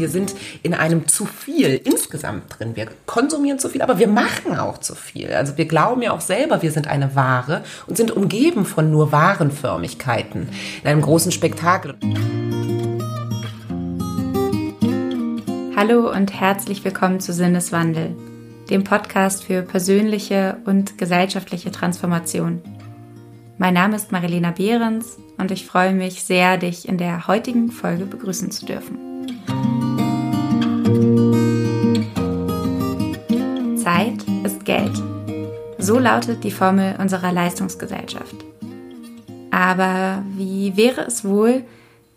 wir sind in einem zu viel insgesamt drin. Wir konsumieren zu viel, aber wir machen auch zu viel. Also wir glauben ja auch selber, wir sind eine Ware und sind umgeben von nur Warenförmigkeiten in einem großen Spektakel. Hallo und herzlich willkommen zu Sinneswandel, dem Podcast für persönliche und gesellschaftliche Transformation. Mein Name ist Marilena Behrens und ich freue mich sehr, dich in der heutigen Folge begrüßen zu dürfen. Zeit ist Geld. So lautet die Formel unserer Leistungsgesellschaft. Aber wie wäre es wohl,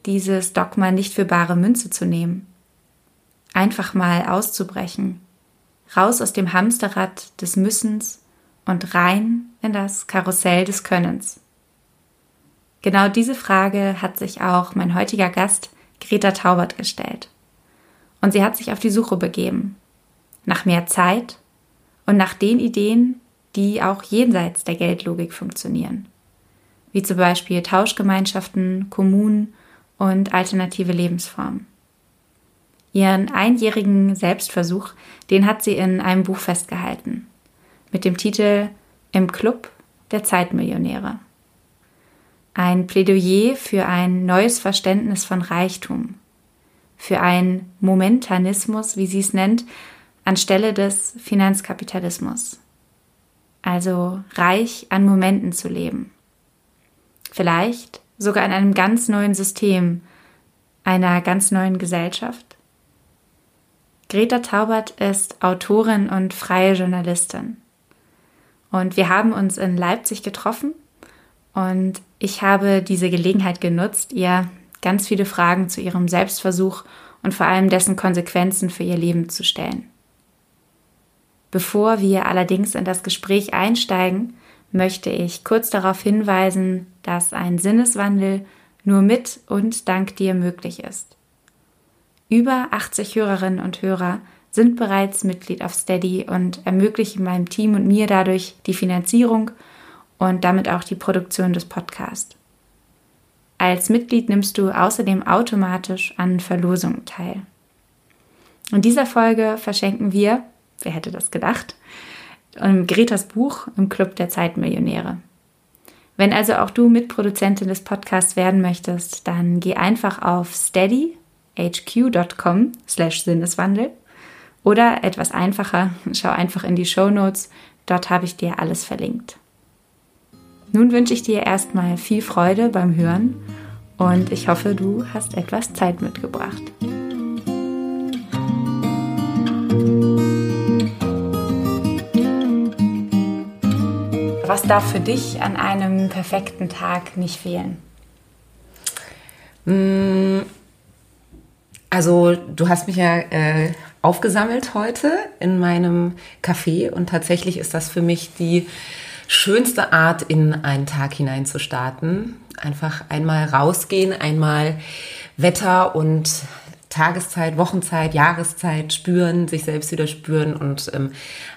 dieses Dogma nicht für bare Münze zu nehmen? Einfach mal auszubrechen, raus aus dem Hamsterrad des Müssens und rein in das Karussell des Könnens. Genau diese Frage hat sich auch mein heutiger Gast Greta Taubert gestellt. Und sie hat sich auf die Suche begeben. Nach mehr Zeit und nach den Ideen, die auch jenseits der Geldlogik funktionieren. Wie zum Beispiel Tauschgemeinschaften, Kommunen und alternative Lebensformen. Ihren einjährigen Selbstversuch, den hat sie in einem Buch festgehalten. Mit dem Titel Im Club der Zeitmillionäre. Ein Plädoyer für ein neues Verständnis von Reichtum, für einen Momentanismus, wie sie es nennt, anstelle des Finanzkapitalismus. Also reich an Momenten zu leben. Vielleicht sogar in einem ganz neuen System, einer ganz neuen Gesellschaft. Greta Taubert ist Autorin und freie Journalistin. Und wir haben uns in Leipzig getroffen und ich habe diese Gelegenheit genutzt, ihr ganz viele Fragen zu ihrem Selbstversuch und vor allem dessen Konsequenzen für ihr Leben zu stellen. Bevor wir allerdings in das Gespräch einsteigen, möchte ich kurz darauf hinweisen, dass ein Sinneswandel nur mit und dank dir möglich ist. Über 80 Hörerinnen und Hörer sind bereits Mitglied auf Steady und ermöglichen meinem Team und mir dadurch die Finanzierung und damit auch die Produktion des Podcasts. Als Mitglied nimmst du außerdem automatisch an Verlosungen teil. In dieser Folge verschenken wir, wer hätte das gedacht, Gretas Buch im Club der Zeitmillionäre. Wenn also auch du Mitproduzentin des Podcasts werden möchtest, dann geh einfach auf steadyhq.com slash Sinneswandel oder etwas einfacher, schau einfach in die Show Notes, dort habe ich dir alles verlinkt. Nun wünsche ich dir erstmal viel Freude beim Hören und ich hoffe, du hast etwas Zeit mitgebracht. Was darf für dich an einem perfekten Tag nicht fehlen? Mm, also du hast mich ja äh, aufgesammelt heute in meinem Café und tatsächlich ist das für mich die schönste Art, in einen Tag hinein zu starten. Einfach einmal rausgehen, einmal Wetter und Tageszeit, Wochenzeit, Jahreszeit spüren, sich selbst wieder spüren und ähm,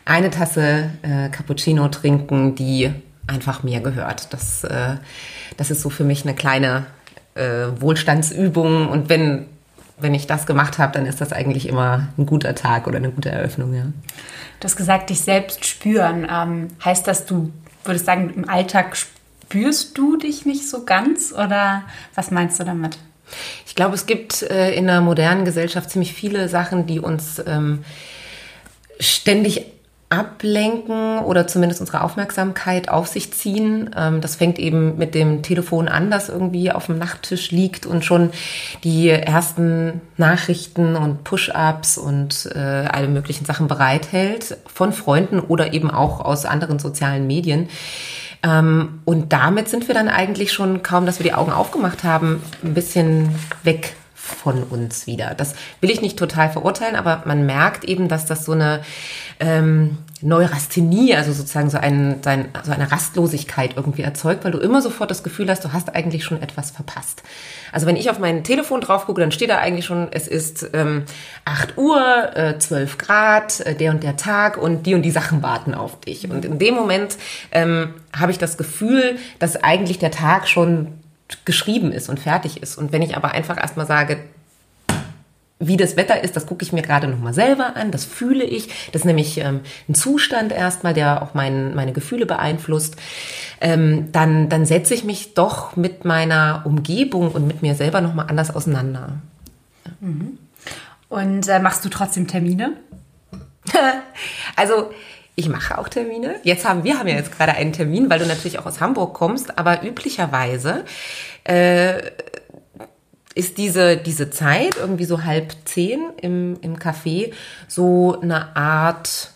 eine Tasse äh, Cappuccino trinken, die einfach mir gehört. Das, äh, das ist so für mich eine kleine äh, Wohlstandsübung und wenn wenn ich das gemacht habe, dann ist das eigentlich immer ein guter Tag oder eine gute Eröffnung. Ja. Du hast gesagt, dich selbst spüren. Ähm, heißt das, du würdest sagen, im Alltag spürst du dich nicht so ganz oder was meinst du damit? Ich glaube, es gibt äh, in der modernen Gesellschaft ziemlich viele Sachen, die uns ähm, ständig ablenken oder zumindest unsere Aufmerksamkeit auf sich ziehen. Ähm, das fängt eben mit dem Telefon an, das irgendwie auf dem Nachttisch liegt und schon die ersten Nachrichten und Push-ups und äh, alle möglichen Sachen bereithält von Freunden oder eben auch aus anderen sozialen Medien. Ähm, und damit sind wir dann eigentlich schon kaum, dass wir die Augen aufgemacht haben, ein bisschen weg von uns wieder. Das will ich nicht total verurteilen, aber man merkt eben, dass das so eine ähm, Neurasthenie, also sozusagen so, ein, so eine Rastlosigkeit irgendwie erzeugt, weil du immer sofort das Gefühl hast, du hast eigentlich schon etwas verpasst. Also wenn ich auf mein Telefon drauf gucke, dann steht da eigentlich schon, es ist ähm, 8 Uhr, äh, 12 Grad, äh, der und der Tag und die und die Sachen warten auf dich. Und in dem Moment ähm, habe ich das Gefühl, dass eigentlich der Tag schon geschrieben ist und fertig ist. Und wenn ich aber einfach erstmal sage, wie das Wetter ist, das gucke ich mir gerade nochmal selber an, das fühle ich. Das ist nämlich ähm, ein Zustand erstmal, der auch mein, meine Gefühle beeinflusst. Ähm, dann, dann setze ich mich doch mit meiner Umgebung und mit mir selber nochmal anders auseinander. Mhm. Und äh, machst du trotzdem Termine? also ich mache auch Termine. Jetzt haben wir haben ja jetzt gerade einen Termin, weil du natürlich auch aus Hamburg kommst, aber üblicherweise äh, ist diese, diese Zeit, irgendwie so halb zehn im, im Café, so eine Art,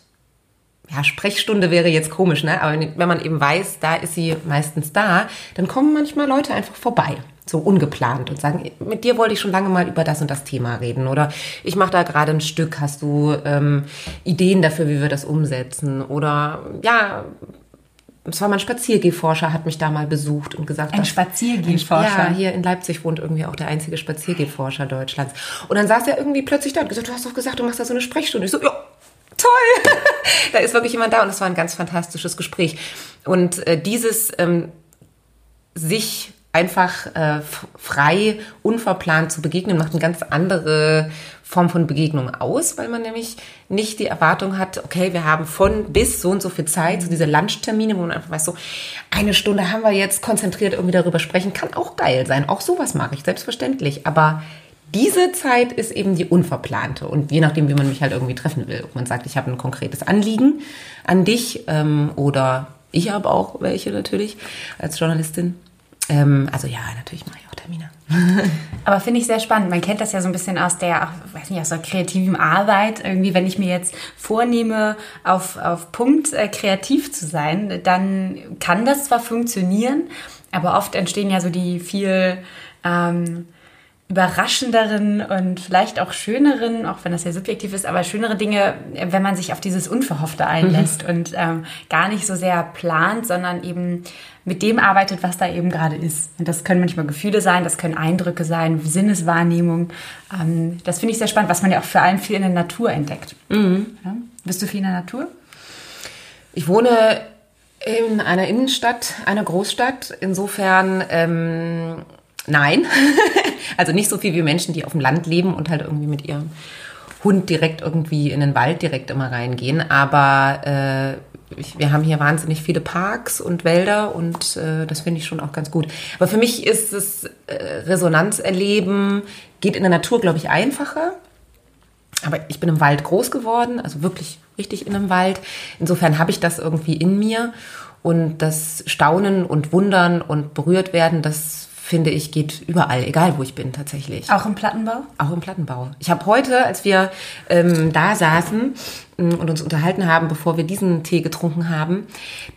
ja, Sprechstunde wäre jetzt komisch, ne? Aber wenn man eben weiß, da ist sie meistens da, dann kommen manchmal Leute einfach vorbei, so ungeplant und sagen, mit dir wollte ich schon lange mal über das und das Thema reden oder ich mache da gerade ein Stück, hast du ähm, Ideen dafür, wie wir das umsetzen oder ja, es war mein Spaziergehforscher, hat mich da mal besucht und gesagt, ein Spaziergehforscher. Ja, hier in Leipzig wohnt irgendwie auch der einzige Spaziergehforscher Deutschlands. Und dann saß er irgendwie plötzlich da und gesagt, du hast doch gesagt, du machst da so eine Sprechstunde. Ich so, ja, toll. da ist wirklich jemand da und es war ein ganz fantastisches Gespräch. Und äh, dieses ähm, sich einfach äh, frei, unverplant zu begegnen, macht eine ganz andere Form von Begegnung aus, weil man nämlich nicht die Erwartung hat, okay, wir haben von bis so und so viel Zeit, so diese Lunchtermine, wo man einfach weiß, so eine Stunde haben wir jetzt konzentriert irgendwie darüber sprechen, kann auch geil sein. Auch sowas mache ich, selbstverständlich. Aber diese Zeit ist eben die unverplante und je nachdem, wie man mich halt irgendwie treffen will. Ob man sagt, ich habe ein konkretes Anliegen an dich ähm, oder ich habe auch welche natürlich als Journalistin ähm, also ja, natürlich mache ich auch Termine. Aber finde ich sehr spannend. Man kennt das ja so ein bisschen aus der, auch, weiß nicht, aus der kreativen Arbeit. Irgendwie, wenn ich mir jetzt vornehme, auf, auf Punkt äh, kreativ zu sein, dann kann das zwar funktionieren, aber oft entstehen ja so die viel ähm, überraschenderen und vielleicht auch schöneren, auch wenn das ja subjektiv ist, aber schönere Dinge, wenn man sich auf dieses Unverhoffte einlässt mhm. und ähm, gar nicht so sehr plant, sondern eben mit dem arbeitet, was da eben gerade ist. Und das können manchmal Gefühle sein, das können Eindrücke sein, Sinneswahrnehmung. Ähm, das finde ich sehr spannend, was man ja auch vor allem viel in der Natur entdeckt. Mhm. Ja? Bist du viel in der Natur? Ich wohne in einer Innenstadt, einer Großstadt. Insofern ähm, nein. also nicht so viel wie Menschen, die auf dem Land leben und halt irgendwie mit ihrem Hund direkt irgendwie in den Wald direkt immer reingehen. Aber äh, wir haben hier wahnsinnig viele Parks und Wälder und äh, das finde ich schon auch ganz gut. Aber für mich ist das äh, Resonanzerleben, geht in der Natur, glaube ich, einfacher. Aber ich bin im Wald groß geworden, also wirklich richtig in einem Wald. Insofern habe ich das irgendwie in mir. Und das Staunen und Wundern und berührt werden, das finde ich, geht überall, egal wo ich bin tatsächlich. Auch im Plattenbau? Auch im Plattenbau. Ich habe heute, als wir ähm, da saßen ähm, und uns unterhalten haben, bevor wir diesen Tee getrunken haben,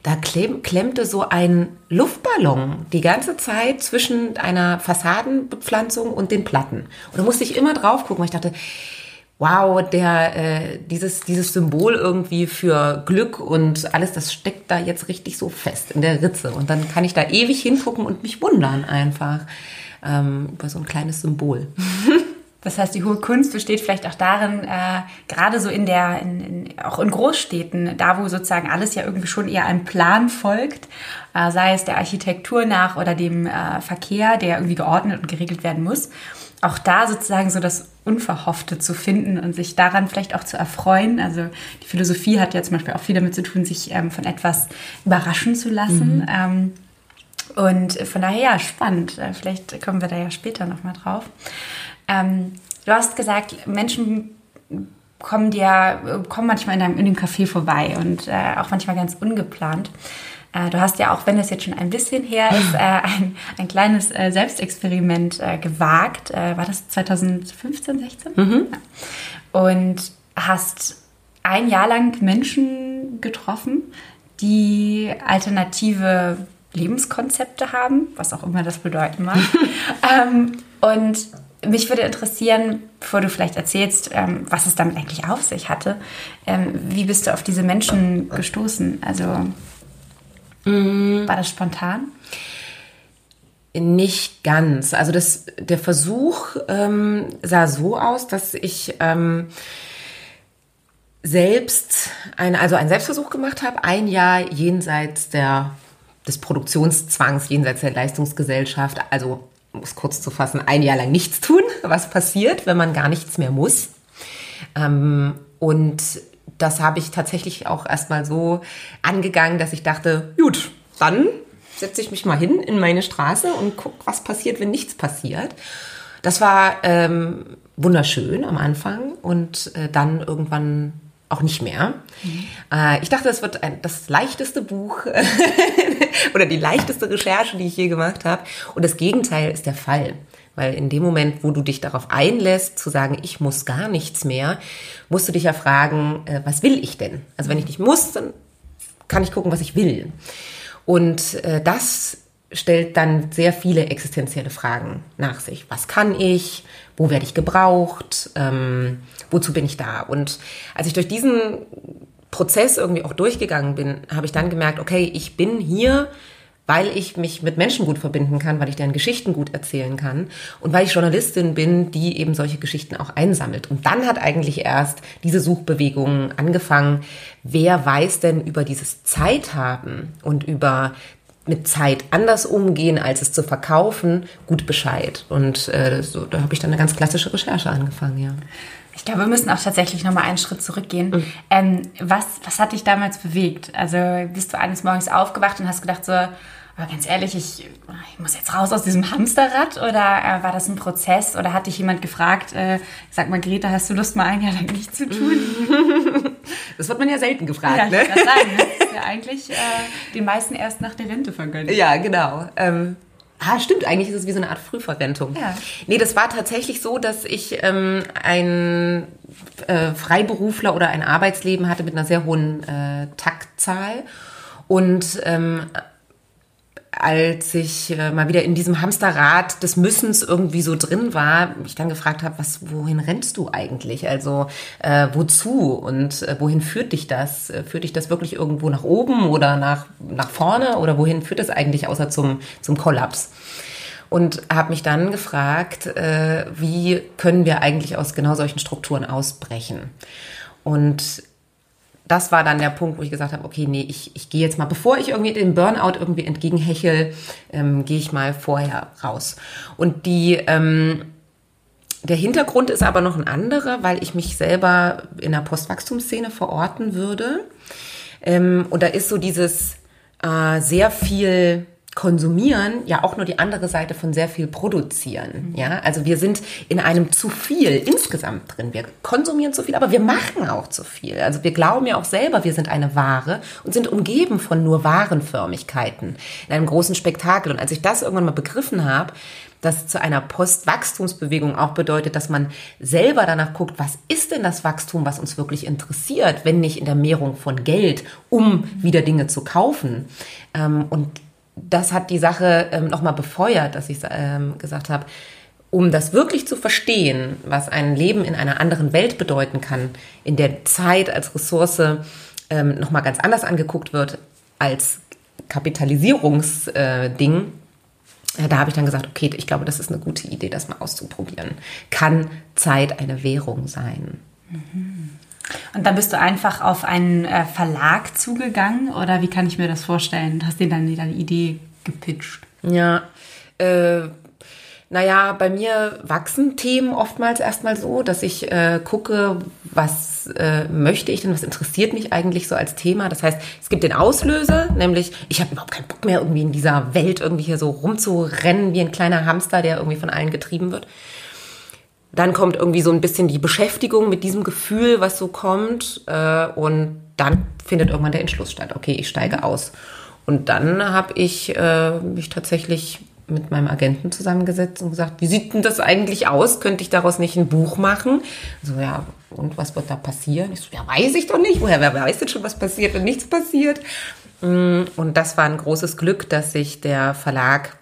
da klemm, klemmte so ein Luftballon die ganze Zeit zwischen einer Fassadenbepflanzung und den Platten. Und da musste ich immer drauf gucken, weil ich dachte, wow, der, äh, dieses, dieses Symbol irgendwie für Glück und alles, das steckt da jetzt richtig so fest in der Ritze. Und dann kann ich da ewig hingucken und mich wundern einfach ähm, über so ein kleines Symbol. Das heißt, die hohe Kunst besteht vielleicht auch darin, äh, gerade so in der, in, in, auch in Großstädten, da wo sozusagen alles ja irgendwie schon eher einem Plan folgt, äh, sei es der Architektur nach oder dem äh, Verkehr, der irgendwie geordnet und geregelt werden muss auch da sozusagen so das Unverhoffte zu finden und sich daran vielleicht auch zu erfreuen. Also die Philosophie hat ja zum Beispiel auch viel damit zu tun, sich ähm, von etwas überraschen zu lassen. Mhm. Ähm, und von daher ja, spannend. Äh, vielleicht kommen wir da ja später nochmal drauf. Ähm, du hast gesagt, Menschen kommen dir, kommen manchmal in, deinem, in dem Café vorbei und äh, auch manchmal ganz ungeplant. Äh, du hast ja auch, wenn es jetzt schon ein bisschen her ist, äh, ein, ein kleines äh, Selbstexperiment gewagt. war das 2015, 16? Mhm. Und hast ein Jahr lang Menschen getroffen, die alternative Lebenskonzepte haben, was auch immer das bedeuten mag. ähm, und mich würde interessieren, bevor du vielleicht erzählst, ähm, was es damit eigentlich auf sich hatte, ähm, wie bist du auf diese Menschen gestoßen? Also Mhm. War das spontan? Nicht ganz. Also das, der Versuch ähm, sah so aus, dass ich ähm, selbst ein, also einen Selbstversuch gemacht habe, ein Jahr jenseits der, des Produktionszwangs, jenseits der Leistungsgesellschaft, also um es kurz zu fassen, ein Jahr lang nichts tun, was passiert, wenn man gar nichts mehr muss. Ähm, und das habe ich tatsächlich auch erstmal so angegangen, dass ich dachte, gut, dann setze ich mich mal hin in meine Straße und gucke, was passiert, wenn nichts passiert. Das war ähm, wunderschön am Anfang und äh, dann irgendwann auch nicht mehr. Mhm. Äh, ich dachte, das wird ein, das leichteste Buch oder die leichteste Recherche, die ich je gemacht habe. Und das Gegenteil ist der Fall. Weil in dem Moment, wo du dich darauf einlässt, zu sagen, ich muss gar nichts mehr, musst du dich ja fragen, äh, was will ich denn? Also wenn ich nicht muss, dann kann ich gucken, was ich will. Und äh, das stellt dann sehr viele existenzielle Fragen nach sich. Was kann ich? Wo werde ich gebraucht? Ähm, wozu bin ich da? Und als ich durch diesen Prozess irgendwie auch durchgegangen bin, habe ich dann gemerkt, okay, ich bin hier, weil ich mich mit Menschen gut verbinden kann, weil ich deren Geschichten gut erzählen kann und weil ich Journalistin bin, die eben solche Geschichten auch einsammelt. Und dann hat eigentlich erst diese Suchbewegung angefangen. Wer weiß denn über dieses Zeithaben und über mit Zeit anders umgehen, als es zu verkaufen, gut Bescheid. Und äh, so, da habe ich dann eine ganz klassische Recherche angefangen, ja. Ich glaube, wir müssen auch tatsächlich nochmal einen Schritt zurückgehen. Mhm. Ähm, was, was hat dich damals bewegt? Also bist du eines Morgens aufgewacht und hast gedacht so, aber ganz ehrlich, ich, ich muss jetzt raus aus diesem Hamsterrad oder äh, war das ein Prozess oder hat dich jemand gefragt, äh, sag mal Greta, hast du Lust mal ein Jahr lang nichts zu tun? Das wird man ja selten gefragt, ja, ne? Ich sagen, das ist ja eigentlich äh, den meisten erst nach der Rente vergönnt. Ja, genau. Ähm, Ah, stimmt, eigentlich ist es wie so eine Art Frühverrentung. Ja. Nee, das war tatsächlich so, dass ich ähm, ein äh, Freiberufler oder ein Arbeitsleben hatte mit einer sehr hohen äh, Taktzahl. Und ähm, als ich äh, mal wieder in diesem Hamsterrad des Müssens irgendwie so drin war, mich dann gefragt habe, was, wohin rennst du eigentlich? Also äh, wozu und äh, wohin führt dich das? Äh, führt dich das wirklich irgendwo nach oben oder nach, nach vorne oder wohin führt das eigentlich außer zum, zum Kollaps? Und habe mich dann gefragt, äh, wie können wir eigentlich aus genau solchen Strukturen ausbrechen? Und das war dann der Punkt, wo ich gesagt habe, okay, nee, ich, ich gehe jetzt mal, bevor ich irgendwie dem Burnout irgendwie entgegenhechel, ähm, gehe ich mal vorher raus. Und die, ähm, der Hintergrund ist aber noch ein anderer, weil ich mich selber in der Postwachstumsszene verorten würde. Ähm, und da ist so dieses äh, sehr viel konsumieren ja auch nur die andere Seite von sehr viel produzieren. Mhm. Ja, also wir sind in einem zu viel insgesamt drin. Wir konsumieren zu viel, aber wir machen auch zu viel. Also wir glauben ja auch selber, wir sind eine Ware und sind umgeben von nur Warenförmigkeiten in einem großen Spektakel. Und als ich das irgendwann mal begriffen habe, dass zu einer Postwachstumsbewegung auch bedeutet, dass man selber danach guckt, was ist denn das Wachstum, was uns wirklich interessiert, wenn nicht in der Mehrung von Geld, um wieder Dinge zu kaufen. Ähm, und das hat die Sache ähm, nochmal befeuert, dass ich ähm, gesagt habe, um das wirklich zu verstehen, was ein Leben in einer anderen Welt bedeuten kann, in der Zeit als Ressource ähm, nochmal ganz anders angeguckt wird als Kapitalisierungsding, äh, da habe ich dann gesagt, okay, ich glaube, das ist eine gute Idee, das mal auszuprobieren. Kann Zeit eine Währung sein? Mhm. Und dann bist du einfach auf einen äh, Verlag zugegangen oder wie kann ich mir das vorstellen? Hast dir dann deine Idee gepitcht? Ja, äh, naja, bei mir wachsen Themen oftmals erstmal so, dass ich äh, gucke, was äh, möchte ich denn, was interessiert mich eigentlich so als Thema. Das heißt, es gibt den Auslöser, nämlich ich habe überhaupt keinen Bock mehr irgendwie in dieser Welt irgendwie hier so rumzurennen wie ein kleiner Hamster, der irgendwie von allen getrieben wird. Dann kommt irgendwie so ein bisschen die Beschäftigung mit diesem Gefühl, was so kommt. Äh, und dann findet irgendwann der Entschluss statt. Okay, ich steige aus. Und dann habe ich äh, mich tatsächlich mit meinem Agenten zusammengesetzt und gesagt, wie sieht denn das eigentlich aus? Könnte ich daraus nicht ein Buch machen? So, ja, und was wird da passieren? Ich so, ja, weiß ich doch nicht. Woher, wer weiß denn schon, was passiert, wenn nichts passiert? Mm, und das war ein großes Glück, dass sich der Verlag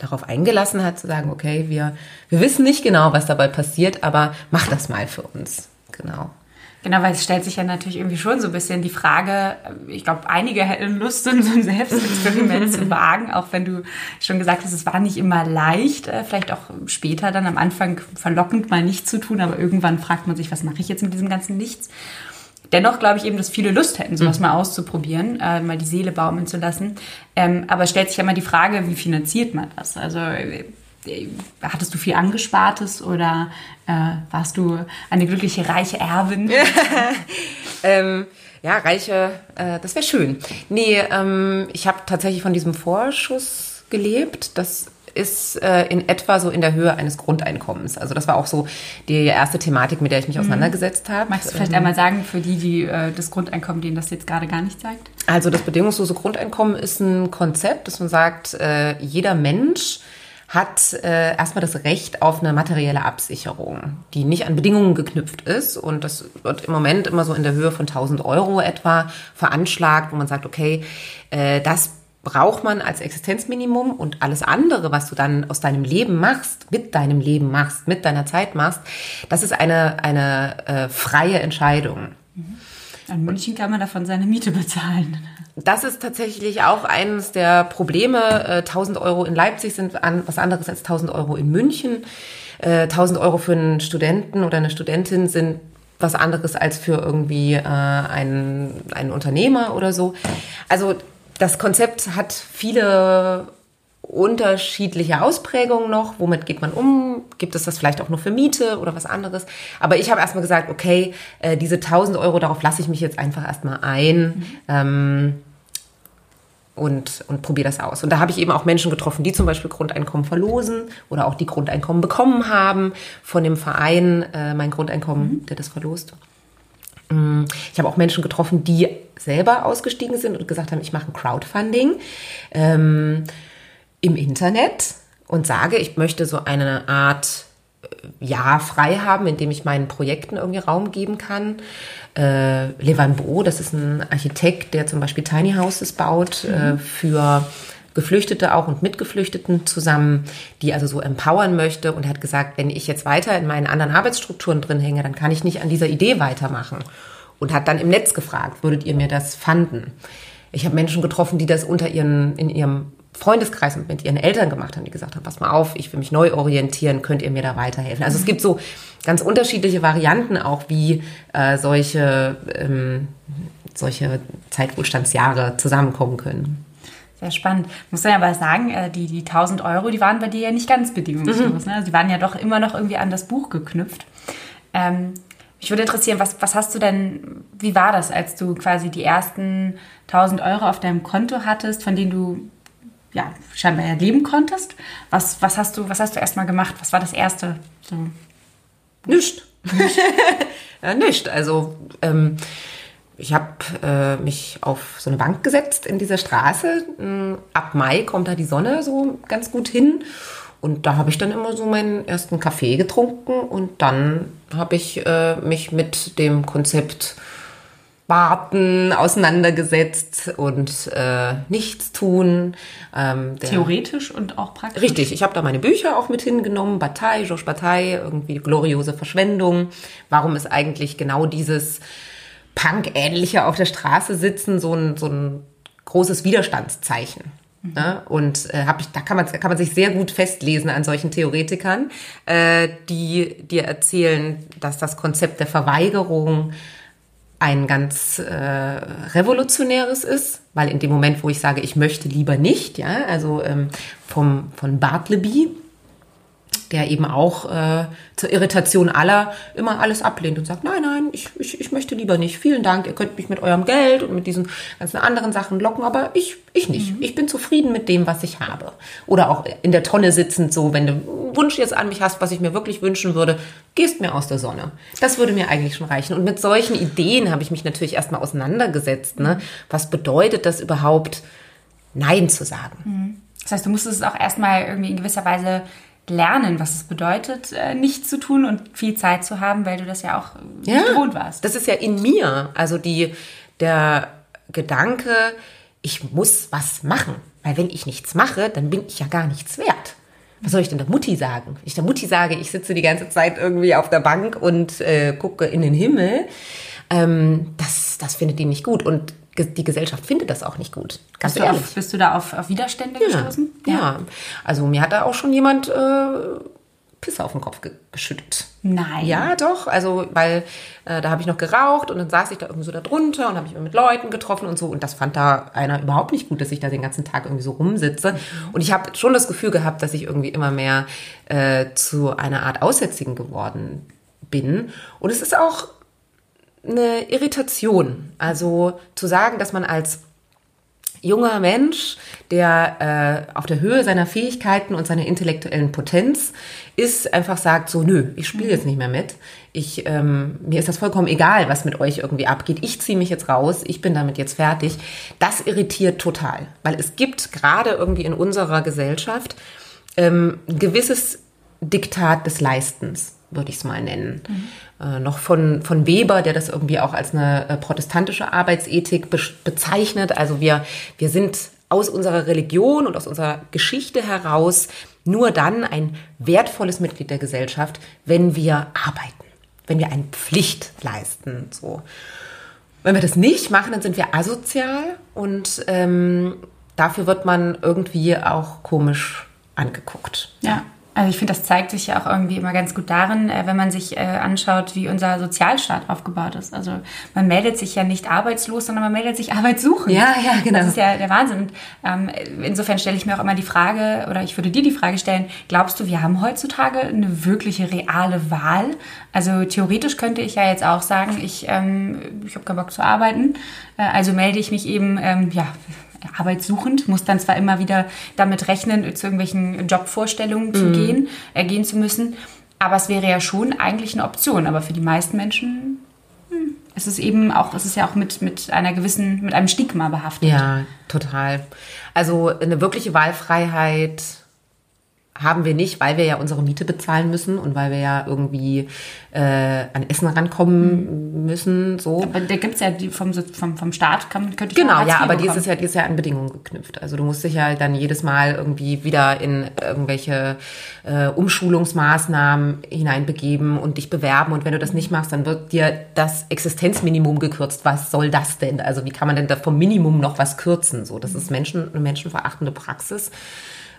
darauf eingelassen hat, zu sagen, okay, wir, wir wissen nicht genau, was dabei passiert, aber mach das mal für uns. Genau. Genau, weil es stellt sich ja natürlich irgendwie schon so ein bisschen die Frage, ich glaube, einige hätten Lust, so ein Selbstexperiment zu wagen, auch wenn du schon gesagt hast, es war nicht immer leicht, äh, vielleicht auch später dann am Anfang verlockend mal nichts zu tun, aber irgendwann fragt man sich, was mache ich jetzt mit diesem ganzen Nichts? Dennoch glaube ich eben, dass viele Lust hätten, sowas mhm. mal auszuprobieren, äh, mal die Seele baumeln zu lassen. Ähm, aber es stellt sich ja mal die Frage, wie finanziert man das? Also äh, hattest du viel Angespartes oder äh, warst du eine glückliche, reiche Erbin? ähm, ja, reiche, äh, das wäre schön. Nee, ähm, ich habe tatsächlich von diesem Vorschuss gelebt. Das ist äh, in etwa so in der Höhe eines Grundeinkommens. Also das war auch so die erste Thematik, mit der ich mich mhm. auseinandergesetzt habe. Magst du vielleicht ähm, einmal sagen, für die, die äh, das Grundeinkommen, denen das jetzt gerade gar nicht sagt? Also das bedingungslose Grundeinkommen ist ein Konzept, dass man sagt, äh, jeder Mensch hat äh, erstmal das Recht auf eine materielle Absicherung, die nicht an Bedingungen geknüpft ist. Und das wird im Moment immer so in der Höhe von 1000 Euro etwa veranschlagt, wo man sagt, okay, äh, das braucht man als Existenzminimum und alles andere, was du dann aus deinem Leben machst, mit deinem Leben machst, mit deiner Zeit machst, das ist eine, eine äh, freie Entscheidung. In München kann man davon seine Miete bezahlen. Das ist tatsächlich auch eines der Probleme. Äh, 1000 Euro in Leipzig sind an, was anderes als 1000 Euro in München. Äh, 1000 Euro für einen Studenten oder eine Studentin sind was anderes als für irgendwie äh, einen, einen Unternehmer oder so. Also das Konzept hat viele unterschiedliche Ausprägungen noch. Womit geht man um? Gibt es das vielleicht auch nur für Miete oder was anderes? Aber ich habe erstmal gesagt, okay, äh, diese 1000 Euro, darauf lasse ich mich jetzt einfach erstmal ein. Mhm. Ähm, und, und probiere das aus. Und da habe ich eben auch Menschen getroffen, die zum Beispiel Grundeinkommen verlosen oder auch die Grundeinkommen bekommen haben von dem Verein, äh, mein Grundeinkommen, mhm. der das verlost. Mm, ich habe auch Menschen getroffen, die selber ausgestiegen sind und gesagt haben, ich mache ein Crowdfunding ähm, im Internet und sage, ich möchte so eine Art äh, Jahr frei haben, in dem ich meinen Projekten irgendwie Raum geben kann. Äh, Levan Bro, das ist ein Architekt, der zum Beispiel Tiny Houses baut äh, mhm. äh, für Geflüchtete auch und mit Geflüchteten zusammen, die also so empowern möchte und hat gesagt, wenn ich jetzt weiter in meinen anderen Arbeitsstrukturen drin hänge, dann kann ich nicht an dieser Idee weitermachen. Und hat dann im Netz gefragt, würdet ihr mir das fanden? Ich habe Menschen getroffen, die das unter ihren, in ihrem Freundeskreis und mit ihren Eltern gemacht haben, die gesagt haben, pass mal auf, ich will mich neu orientieren, könnt ihr mir da weiterhelfen? Also es gibt so ganz unterschiedliche Varianten auch, wie äh, solche, ähm, solche Zeitwohlstandsjahre zusammenkommen können. Sehr spannend. Muss man ja aber sagen, äh, die, die 1000 Euro, die waren bei dir ja nicht ganz bedingungslos. Mhm. Ne? Die waren ja doch immer noch irgendwie an das Buch geknüpft. Ähm, mich würde interessieren, was, was hast du denn, wie war das, als du quasi die ersten 1000 Euro auf deinem Konto hattest, von denen du ja, scheinbar ja leben konntest? Was, was hast du, du erstmal gemacht? Was war das erste? So. Nicht. ja, nicht. Also, ähm, ich habe äh, mich auf so eine Bank gesetzt in dieser Straße. Mm, ab Mai kommt da die Sonne so ganz gut hin. Und da habe ich dann immer so meinen ersten Kaffee getrunken und dann habe ich äh, mich mit dem Konzept Warten auseinandergesetzt und äh, nichts tun. Ähm, Theoretisch und auch praktisch? Richtig, ich habe da meine Bücher auch mit hingenommen, Bataille, Georges Bataille, irgendwie gloriose Verschwendung. Warum ist eigentlich genau dieses Punk-ähnliche auf der Straße sitzen, so ein, so ein großes Widerstandszeichen. Mhm. Ja, und äh, hab ich, da kann man, kann man sich sehr gut festlesen an solchen Theoretikern, äh, die dir erzählen, dass das Konzept der Verweigerung ein ganz äh, revolutionäres ist, weil in dem Moment, wo ich sage, ich möchte lieber nicht, ja, also ähm, vom, von Bartleby, der eben auch äh, zur Irritation aller immer alles ablehnt und sagt, nein, nein, ich, ich, ich möchte lieber nicht. Vielen Dank, ihr könnt mich mit eurem Geld und mit diesen ganzen anderen Sachen locken, aber ich, ich nicht. Mhm. Ich bin zufrieden mit dem, was ich habe. Oder auch in der Tonne sitzend so, wenn du einen Wunsch jetzt an mich hast, was ich mir wirklich wünschen würde, gehst mir aus der Sonne. Das würde mir eigentlich schon reichen. Und mit solchen Ideen habe ich mich natürlich erstmal auseinandergesetzt. Ne? Was bedeutet das überhaupt, Nein zu sagen? Mhm. Das heißt, du musstest es auch erstmal irgendwie in gewisser Weise lernen, was es bedeutet, äh, nichts zu tun und viel Zeit zu haben, weil du das ja auch ja, nicht gewohnt warst. Das ist ja in mir. Also die, der Gedanke, ich muss was machen. Weil wenn ich nichts mache, dann bin ich ja gar nichts wert. Was soll ich denn der Mutti sagen? Wenn ich der Mutti sage, ich sitze die ganze Zeit irgendwie auf der Bank und äh, gucke in den Himmel, ähm, das, das findet die nicht gut. Und die Gesellschaft findet das auch nicht gut. Ganz bist, du auf, bist du da auf, auf Widerstände ja, gestoßen? Ja. ja. also mir hat da auch schon jemand äh, Pisse auf den Kopf ge geschüttet. Nein. Ja, doch. Also, weil äh, da habe ich noch geraucht und dann saß ich da irgendwie so da drunter und habe mich mit Leuten getroffen und so. Und das fand da einer überhaupt nicht gut, dass ich da den ganzen Tag irgendwie so rumsitze. Und ich habe schon das Gefühl gehabt, dass ich irgendwie immer mehr äh, zu einer Art Aussätzigen geworden bin. Und es ist auch eine Irritation. Also zu sagen, dass man als junger Mensch, der äh, auf der Höhe seiner Fähigkeiten und seiner intellektuellen Potenz ist, einfach sagt so, nö, ich spiele jetzt nicht mehr mit. Ich, ähm, mir ist das vollkommen egal, was mit euch irgendwie abgeht. Ich ziehe mich jetzt raus, ich bin damit jetzt fertig. Das irritiert total, weil es gibt gerade irgendwie in unserer Gesellschaft ähm, ein gewisses Diktat des Leistens würde ich es mal nennen. Mhm. Äh, noch von, von Weber, der das irgendwie auch als eine äh, protestantische Arbeitsethik be bezeichnet. Also wir, wir sind aus unserer Religion und aus unserer Geschichte heraus nur dann ein wertvolles Mitglied der Gesellschaft, wenn wir arbeiten, wenn wir eine Pflicht leisten. So. Wenn wir das nicht machen, dann sind wir asozial und ähm, dafür wird man irgendwie auch komisch angeguckt. Ja. Also ich finde, das zeigt sich ja auch irgendwie immer ganz gut darin, äh, wenn man sich äh, anschaut, wie unser Sozialstaat aufgebaut ist. Also man meldet sich ja nicht arbeitslos, sondern man meldet sich arbeitssuchend. Ja, ja, genau. Das ist ja der Wahnsinn. Und, ähm, insofern stelle ich mir auch immer die Frage, oder ich würde dir die Frage stellen, glaubst du, wir haben heutzutage eine wirkliche reale Wahl? Also theoretisch könnte ich ja jetzt auch sagen, ich, ähm, ich habe keinen Bock zu arbeiten, äh, also melde ich mich eben, ähm, ja, arbeitssuchend, muss dann zwar immer wieder damit rechnen, zu irgendwelchen Jobvorstellungen zu mhm. gehen, äh, gehen zu müssen, aber es wäre ja schon eigentlich eine Option. Aber für die meisten Menschen hm, es ist eben auch, es ist ja auch mit, mit einer gewissen, mit einem Stigma behaftet. Ja, total. Also eine wirkliche Wahlfreiheit haben wir nicht, weil wir ja unsere Miete bezahlen müssen und weil wir ja irgendwie äh, an Essen rankommen mhm. müssen. So. Aber da gibt es ja die vom, vom, vom Staat, kann, könnte ich Genau, ja, aber die ist, ja, die ist ja an Bedingungen geknüpft. Also du musst dich ja dann jedes Mal irgendwie wieder in irgendwelche äh, Umschulungsmaßnahmen hineinbegeben und dich bewerben. Und wenn du das nicht machst, dann wird dir das Existenzminimum gekürzt. Was soll das denn? Also wie kann man denn da vom Minimum noch was kürzen? So, das ist Menschen, eine menschenverachtende Praxis.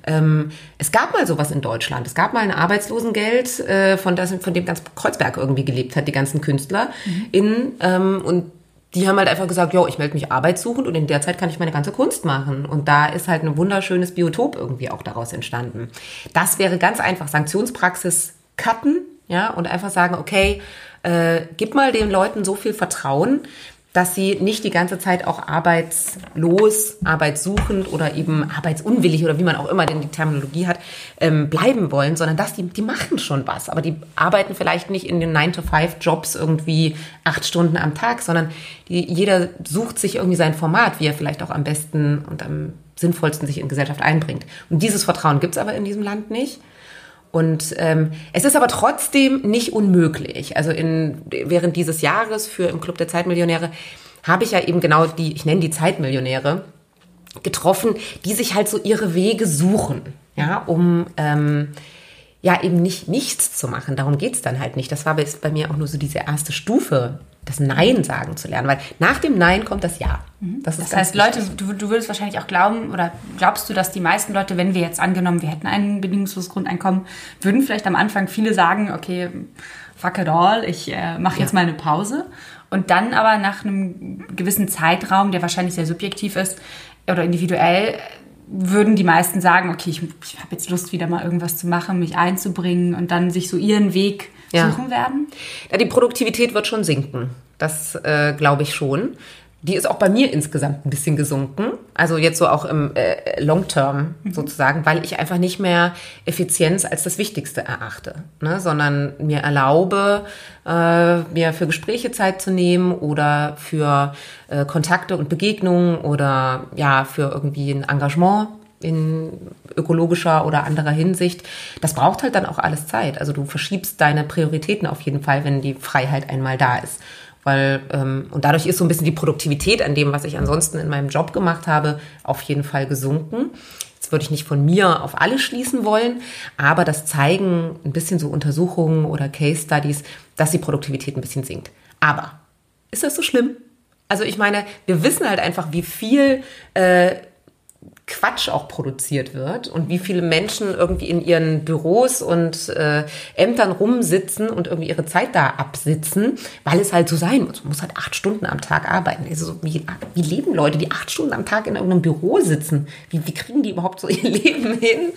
Ähm, es gab mal sowas in Deutschland. Es gab mal ein Arbeitslosengeld, äh, von, das, von dem ganz Kreuzberg irgendwie gelebt hat, die ganzen Künstler. Mhm. In, ähm, und die haben halt einfach gesagt, jo, ich melde mich arbeitssuchend und in der Zeit kann ich meine ganze Kunst machen. Und da ist halt ein wunderschönes Biotop irgendwie auch daraus entstanden. Das wäre ganz einfach Sanktionspraxis cutten, ja, und einfach sagen, okay, äh, gib mal den Leuten so viel Vertrauen, dass sie nicht die ganze Zeit auch arbeitslos, arbeitssuchend oder eben arbeitsunwillig oder wie man auch immer denn die Terminologie hat, ähm, bleiben wollen, sondern dass die, die machen schon was. Aber die arbeiten vielleicht nicht in den 9-to-5-Jobs irgendwie acht Stunden am Tag, sondern die, jeder sucht sich irgendwie sein Format, wie er vielleicht auch am besten und am sinnvollsten sich in Gesellschaft einbringt. Und dieses Vertrauen gibt's aber in diesem Land nicht. Und ähm, es ist aber trotzdem nicht unmöglich. Also in, während dieses Jahres für im Club der Zeitmillionäre habe ich ja eben genau die, ich nenne die Zeitmillionäre, getroffen, die sich halt so ihre Wege suchen, ja, um ähm, ja eben nicht nichts zu machen. Darum geht's dann halt nicht. Das war bei mir auch nur so diese erste Stufe das Nein sagen zu lernen, weil nach dem Nein kommt das Ja. Mhm. Das, das heißt, Leute, du, du würdest wahrscheinlich auch glauben, oder glaubst du, dass die meisten Leute, wenn wir jetzt angenommen, wir hätten ein bedingungsloses Grundeinkommen, würden vielleicht am Anfang viele sagen, okay, fuck it all, ich äh, mache jetzt ja. mal eine Pause. Und dann aber nach einem gewissen Zeitraum, der wahrscheinlich sehr subjektiv ist oder individuell, würden die meisten sagen, okay, ich, ich habe jetzt Lust, wieder mal irgendwas zu machen, mich einzubringen und dann sich so ihren Weg ja. suchen werden? Ja, die Produktivität wird schon sinken. Das äh, glaube ich schon. Die ist auch bei mir insgesamt ein bisschen gesunken. Also jetzt so auch im äh, Long Term mhm. sozusagen, weil ich einfach nicht mehr Effizienz als das Wichtigste erachte, ne? sondern mir erlaube, äh, mir für Gespräche Zeit zu nehmen oder für äh, Kontakte und Begegnungen oder ja für irgendwie ein Engagement in ökologischer oder anderer Hinsicht. Das braucht halt dann auch alles Zeit. Also du verschiebst deine Prioritäten auf jeden Fall, wenn die Freiheit einmal da ist. Weil, ähm, und dadurch ist so ein bisschen die Produktivität an dem, was ich ansonsten in meinem Job gemacht habe, auf jeden Fall gesunken. Jetzt würde ich nicht von mir auf alle schließen wollen, aber das zeigen ein bisschen so Untersuchungen oder Case Studies, dass die Produktivität ein bisschen sinkt. Aber ist das so schlimm? Also ich meine, wir wissen halt einfach, wie viel äh, Quatsch auch produziert wird und wie viele Menschen irgendwie in ihren Büros und äh, Ämtern rumsitzen und irgendwie ihre Zeit da absitzen, weil es halt so sein muss. Man muss halt acht Stunden am Tag arbeiten. Also wie, wie leben Leute, die acht Stunden am Tag in irgendeinem Büro sitzen? Wie, wie kriegen die überhaupt so ihr Leben hin?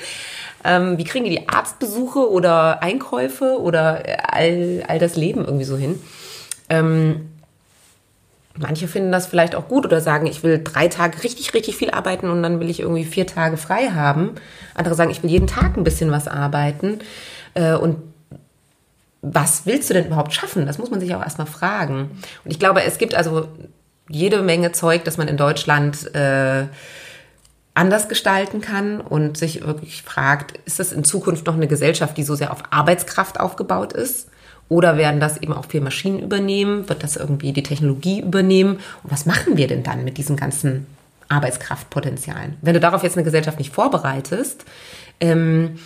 Ähm, wie kriegen die Arztbesuche oder Einkäufe oder all, all das Leben irgendwie so hin? Ähm, Manche finden das vielleicht auch gut oder sagen, ich will drei Tage richtig, richtig viel arbeiten und dann will ich irgendwie vier Tage frei haben. Andere sagen, ich will jeden Tag ein bisschen was arbeiten. Äh, und was willst du denn überhaupt schaffen? Das muss man sich auch erstmal fragen. Und ich glaube, es gibt also jede Menge Zeug, das man in Deutschland äh, anders gestalten kann und sich wirklich fragt, ist das in Zukunft noch eine Gesellschaft, die so sehr auf Arbeitskraft aufgebaut ist? Oder werden das eben auch viel Maschinen übernehmen? Wird das irgendwie die Technologie übernehmen? Und was machen wir denn dann mit diesen ganzen Arbeitskraftpotenzialen? Wenn du darauf jetzt eine Gesellschaft nicht vorbereitest, ähm,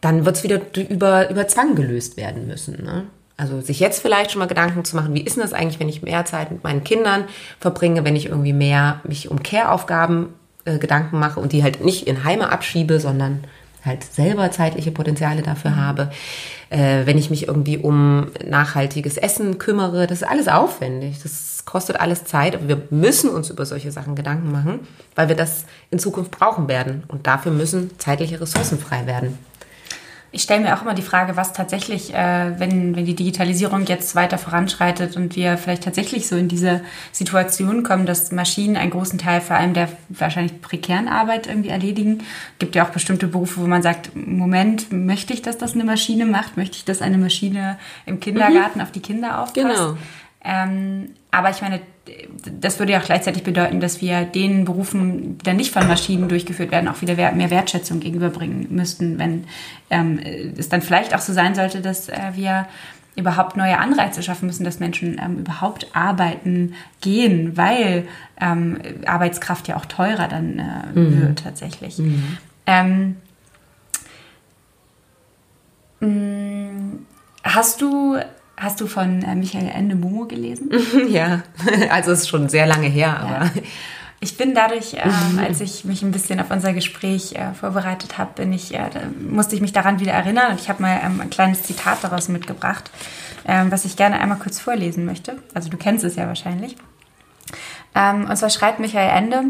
dann wird es wieder über, über Zwang gelöst werden müssen. Ne? Also sich jetzt vielleicht schon mal Gedanken zu machen, wie ist denn das eigentlich, wenn ich mehr Zeit mit meinen Kindern verbringe, wenn ich irgendwie mehr mich um Care-Aufgaben äh, Gedanken mache und die halt nicht in Heime abschiebe, sondern halt selber zeitliche Potenziale dafür habe. Äh, wenn ich mich irgendwie um nachhaltiges Essen kümmere, das ist alles aufwendig. Das kostet alles Zeit, aber wir müssen uns über solche Sachen Gedanken machen, weil wir das in Zukunft brauchen werden. Und dafür müssen zeitliche Ressourcen frei werden ich stelle mir auch immer die Frage, was tatsächlich, äh, wenn, wenn die Digitalisierung jetzt weiter voranschreitet und wir vielleicht tatsächlich so in diese Situation kommen, dass Maschinen einen großen Teil vor allem der wahrscheinlich prekären Arbeit irgendwie erledigen. Gibt ja auch bestimmte Berufe, wo man sagt, Moment, möchte ich, dass das eine Maschine macht? Möchte ich, dass eine Maschine im Kindergarten mhm. auf die Kinder aufpasst? Genau. Ähm, aber ich meine, das würde ja auch gleichzeitig bedeuten, dass wir den Berufen, die dann nicht von Maschinen durchgeführt werden, auch wieder mehr Wertschätzung gegenüberbringen müssten, wenn ähm, es dann vielleicht auch so sein sollte, dass äh, wir überhaupt neue Anreize schaffen müssen, dass Menschen ähm, überhaupt arbeiten gehen, weil ähm, Arbeitskraft ja auch teurer dann äh, mhm. wird tatsächlich. Mhm. Ähm, mm, hast du Hast du von äh, Michael Ende Momo gelesen? ja, also es ist schon sehr lange her, aber. Ja. Ich bin dadurch, ähm, als ich mich ein bisschen auf unser Gespräch äh, vorbereitet habe, bin ich, äh, musste ich mich daran wieder erinnern und ich habe mal ähm, ein kleines Zitat daraus mitgebracht, ähm, was ich gerne einmal kurz vorlesen möchte. Also du kennst es ja wahrscheinlich. Ähm, und zwar schreibt Michael Ende,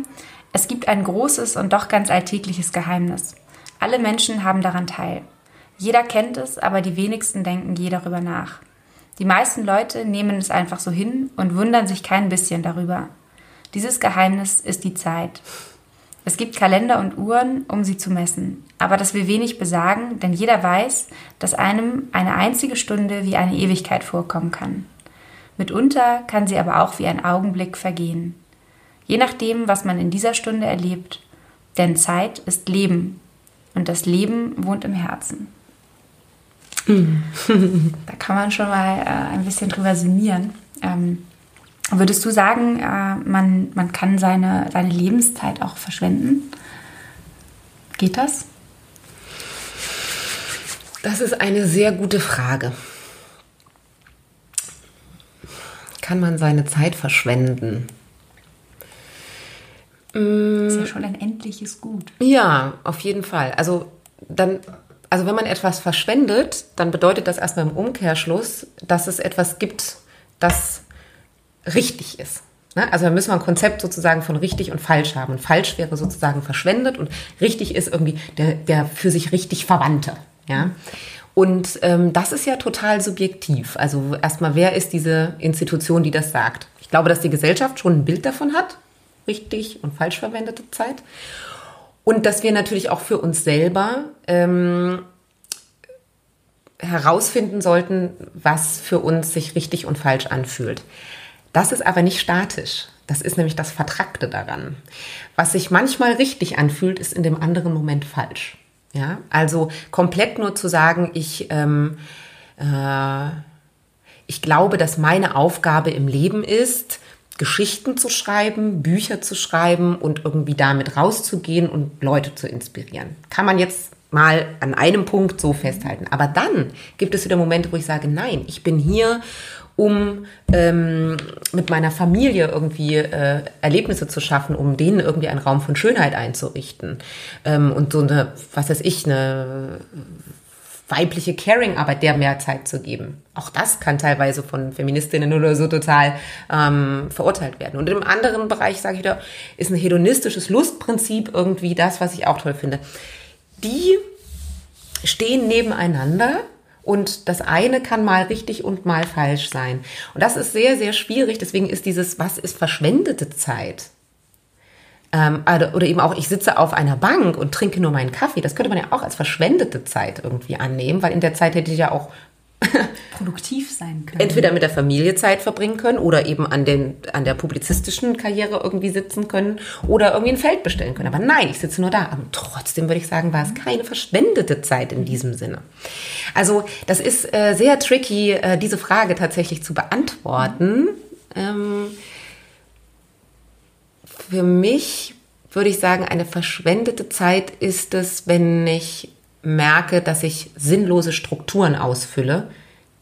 es gibt ein großes und doch ganz alltägliches Geheimnis. Alle Menschen haben daran teil. Jeder kennt es, aber die wenigsten denken je darüber nach. Die meisten Leute nehmen es einfach so hin und wundern sich kein bisschen darüber. Dieses Geheimnis ist die Zeit. Es gibt Kalender und Uhren, um sie zu messen. Aber das will wenig besagen, denn jeder weiß, dass einem eine einzige Stunde wie eine Ewigkeit vorkommen kann. Mitunter kann sie aber auch wie ein Augenblick vergehen. Je nachdem, was man in dieser Stunde erlebt. Denn Zeit ist Leben. Und das Leben wohnt im Herzen. da kann man schon mal äh, ein bisschen drüber sinnieren. Ähm, würdest du sagen, äh, man, man kann seine, seine Lebenszeit auch verschwenden? Geht das? Das ist eine sehr gute Frage. Kann man seine Zeit verschwenden? Das ist ja mm. schon ein endliches Gut. Ja, auf jeden Fall. Also dann also wenn man etwas verschwendet, dann bedeutet das erstmal im Umkehrschluss, dass es etwas gibt, das richtig ist. Ne? Also da müssen wir ein Konzept sozusagen von richtig und falsch haben. Und falsch wäre sozusagen verschwendet und richtig ist irgendwie der, der für sich richtig Verwandte. Ja? Und ähm, das ist ja total subjektiv. Also erstmal, wer ist diese Institution, die das sagt? Ich glaube, dass die Gesellschaft schon ein Bild davon hat, richtig und falsch verwendete Zeit. Und dass wir natürlich auch für uns selber ähm, herausfinden sollten, was für uns sich richtig und falsch anfühlt. Das ist aber nicht statisch. Das ist nämlich das Vertrackte daran. Was sich manchmal richtig anfühlt, ist in dem anderen Moment falsch. Ja, also komplett nur zu sagen, ich, ähm, äh, ich glaube, dass meine Aufgabe im Leben ist, Geschichten zu schreiben, Bücher zu schreiben und irgendwie damit rauszugehen und Leute zu inspirieren. Kann man jetzt mal an einem Punkt so festhalten. Aber dann gibt es wieder Momente, wo ich sage, nein, ich bin hier, um ähm, mit meiner Familie irgendwie äh, Erlebnisse zu schaffen, um denen irgendwie einen Raum von Schönheit einzurichten. Ähm, und so eine, was weiß ich, eine weibliche Caring-Arbeit, der mehr Zeit zu geben. Auch das kann teilweise von Feministinnen oder so total ähm, verurteilt werden. Und im anderen Bereich, sage ich da, ist ein hedonistisches Lustprinzip irgendwie das, was ich auch toll finde. Die stehen nebeneinander und das eine kann mal richtig und mal falsch sein. Und das ist sehr, sehr schwierig. Deswegen ist dieses, was ist verschwendete Zeit? Ähm, oder eben auch, ich sitze auf einer Bank und trinke nur meinen Kaffee. Das könnte man ja auch als verschwendete Zeit irgendwie annehmen, weil in der Zeit hätte ich ja auch produktiv sein können. Entweder mit der Familie Zeit verbringen können oder eben an, den, an der publizistischen Karriere irgendwie sitzen können oder irgendwie ein Feld bestellen können. Aber nein, ich sitze nur da. Aber trotzdem würde ich sagen, war es keine verschwendete Zeit in diesem Sinne. Also das ist äh, sehr tricky, äh, diese Frage tatsächlich zu beantworten. Ähm, für mich würde ich sagen, eine verschwendete Zeit ist es, wenn ich merke, dass ich sinnlose Strukturen ausfülle,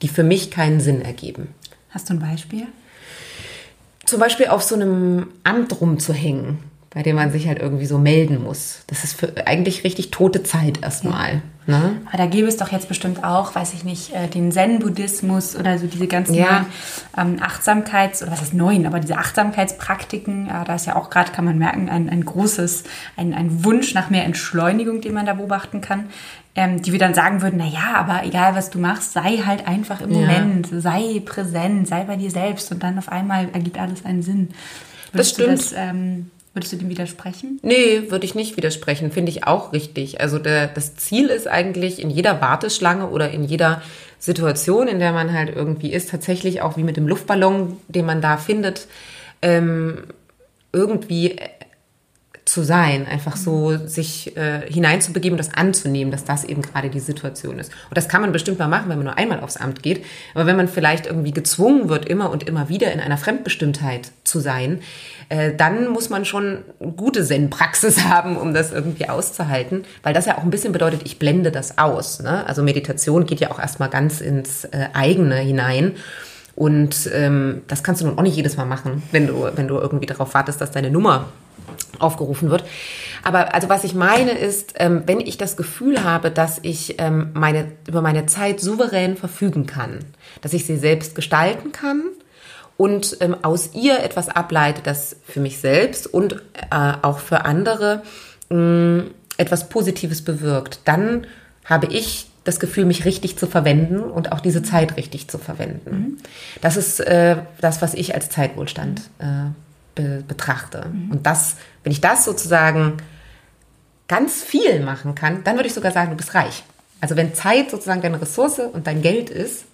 die für mich keinen Sinn ergeben. Hast du ein Beispiel? Zum Beispiel auf so einem Amt rumzuhängen, bei dem man sich halt irgendwie so melden muss. Das ist für eigentlich richtig tote Zeit erstmal. Ja. Ne? Aber da gäbe es doch jetzt bestimmt auch, weiß ich nicht, äh, den Zen-Buddhismus oder so diese ganzen ja. neuen ähm, Achtsamkeits- oder was ist neuen, aber diese Achtsamkeitspraktiken, äh, da ist ja auch gerade, kann man merken, ein, ein großes, ein, ein Wunsch nach mehr Entschleunigung, den man da beobachten kann. Ähm, die wir dann sagen würden, na ja, aber egal was du machst, sei halt einfach im ja. Moment, sei präsent, sei bei dir selbst und dann auf einmal ergibt alles einen Sinn. Würdest das stimmt. Das, ähm, Würdest du dem widersprechen? Nee, würde ich nicht widersprechen. Finde ich auch richtig. Also der, das Ziel ist eigentlich in jeder Warteschlange oder in jeder Situation, in der man halt irgendwie ist, tatsächlich auch wie mit dem Luftballon, den man da findet, ähm, irgendwie zu sein, einfach so sich äh, hineinzubegeben, das anzunehmen, dass das eben gerade die Situation ist. Und das kann man bestimmt mal machen, wenn man nur einmal aufs Amt geht. Aber wenn man vielleicht irgendwie gezwungen wird, immer und immer wieder in einer Fremdbestimmtheit zu sein, äh, dann muss man schon gute Zen-Praxis haben, um das irgendwie auszuhalten, weil das ja auch ein bisschen bedeutet, ich blende das aus. Ne? Also Meditation geht ja auch erstmal ganz ins äh, eigene hinein. Und ähm, das kannst du nun auch nicht jedes Mal machen, wenn du, wenn du irgendwie darauf wartest, dass deine Nummer aufgerufen wird. Aber also was ich meine ist, ähm, wenn ich das Gefühl habe, dass ich ähm, meine, über meine Zeit souverän verfügen kann, dass ich sie selbst gestalten kann und ähm, aus ihr etwas ableite, das für mich selbst und äh, auch für andere mh, etwas Positives bewirkt, dann habe ich das Gefühl, mich richtig zu verwenden und auch diese Zeit richtig zu verwenden. Mhm. Das ist äh, das, was ich als Zeitwohlstand äh, be betrachte. Mhm. Und das, wenn ich das sozusagen ganz viel machen kann, dann würde ich sogar sagen, du bist reich. Also wenn Zeit sozusagen deine Ressource und dein Geld ist,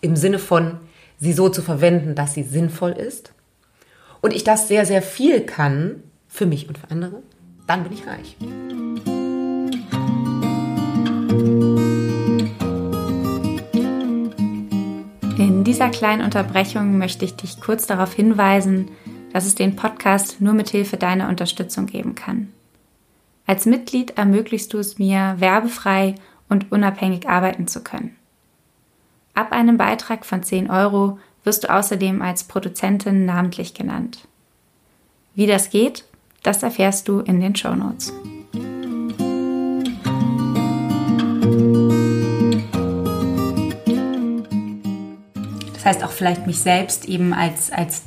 im Sinne von sie so zu verwenden, dass sie sinnvoll ist, und ich das sehr, sehr viel kann, für mich und für andere, dann bin ich reich. In dieser kleinen Unterbrechung möchte ich dich kurz darauf hinweisen, dass es den Podcast nur mit Hilfe deiner Unterstützung geben kann. Als Mitglied ermöglichst du es mir, werbefrei und unabhängig arbeiten zu können. Ab einem Beitrag von 10 Euro wirst du außerdem als Produzentin namentlich genannt. Wie das geht, das erfährst du in den Show Notes. Das heißt auch vielleicht mich selbst eben als, als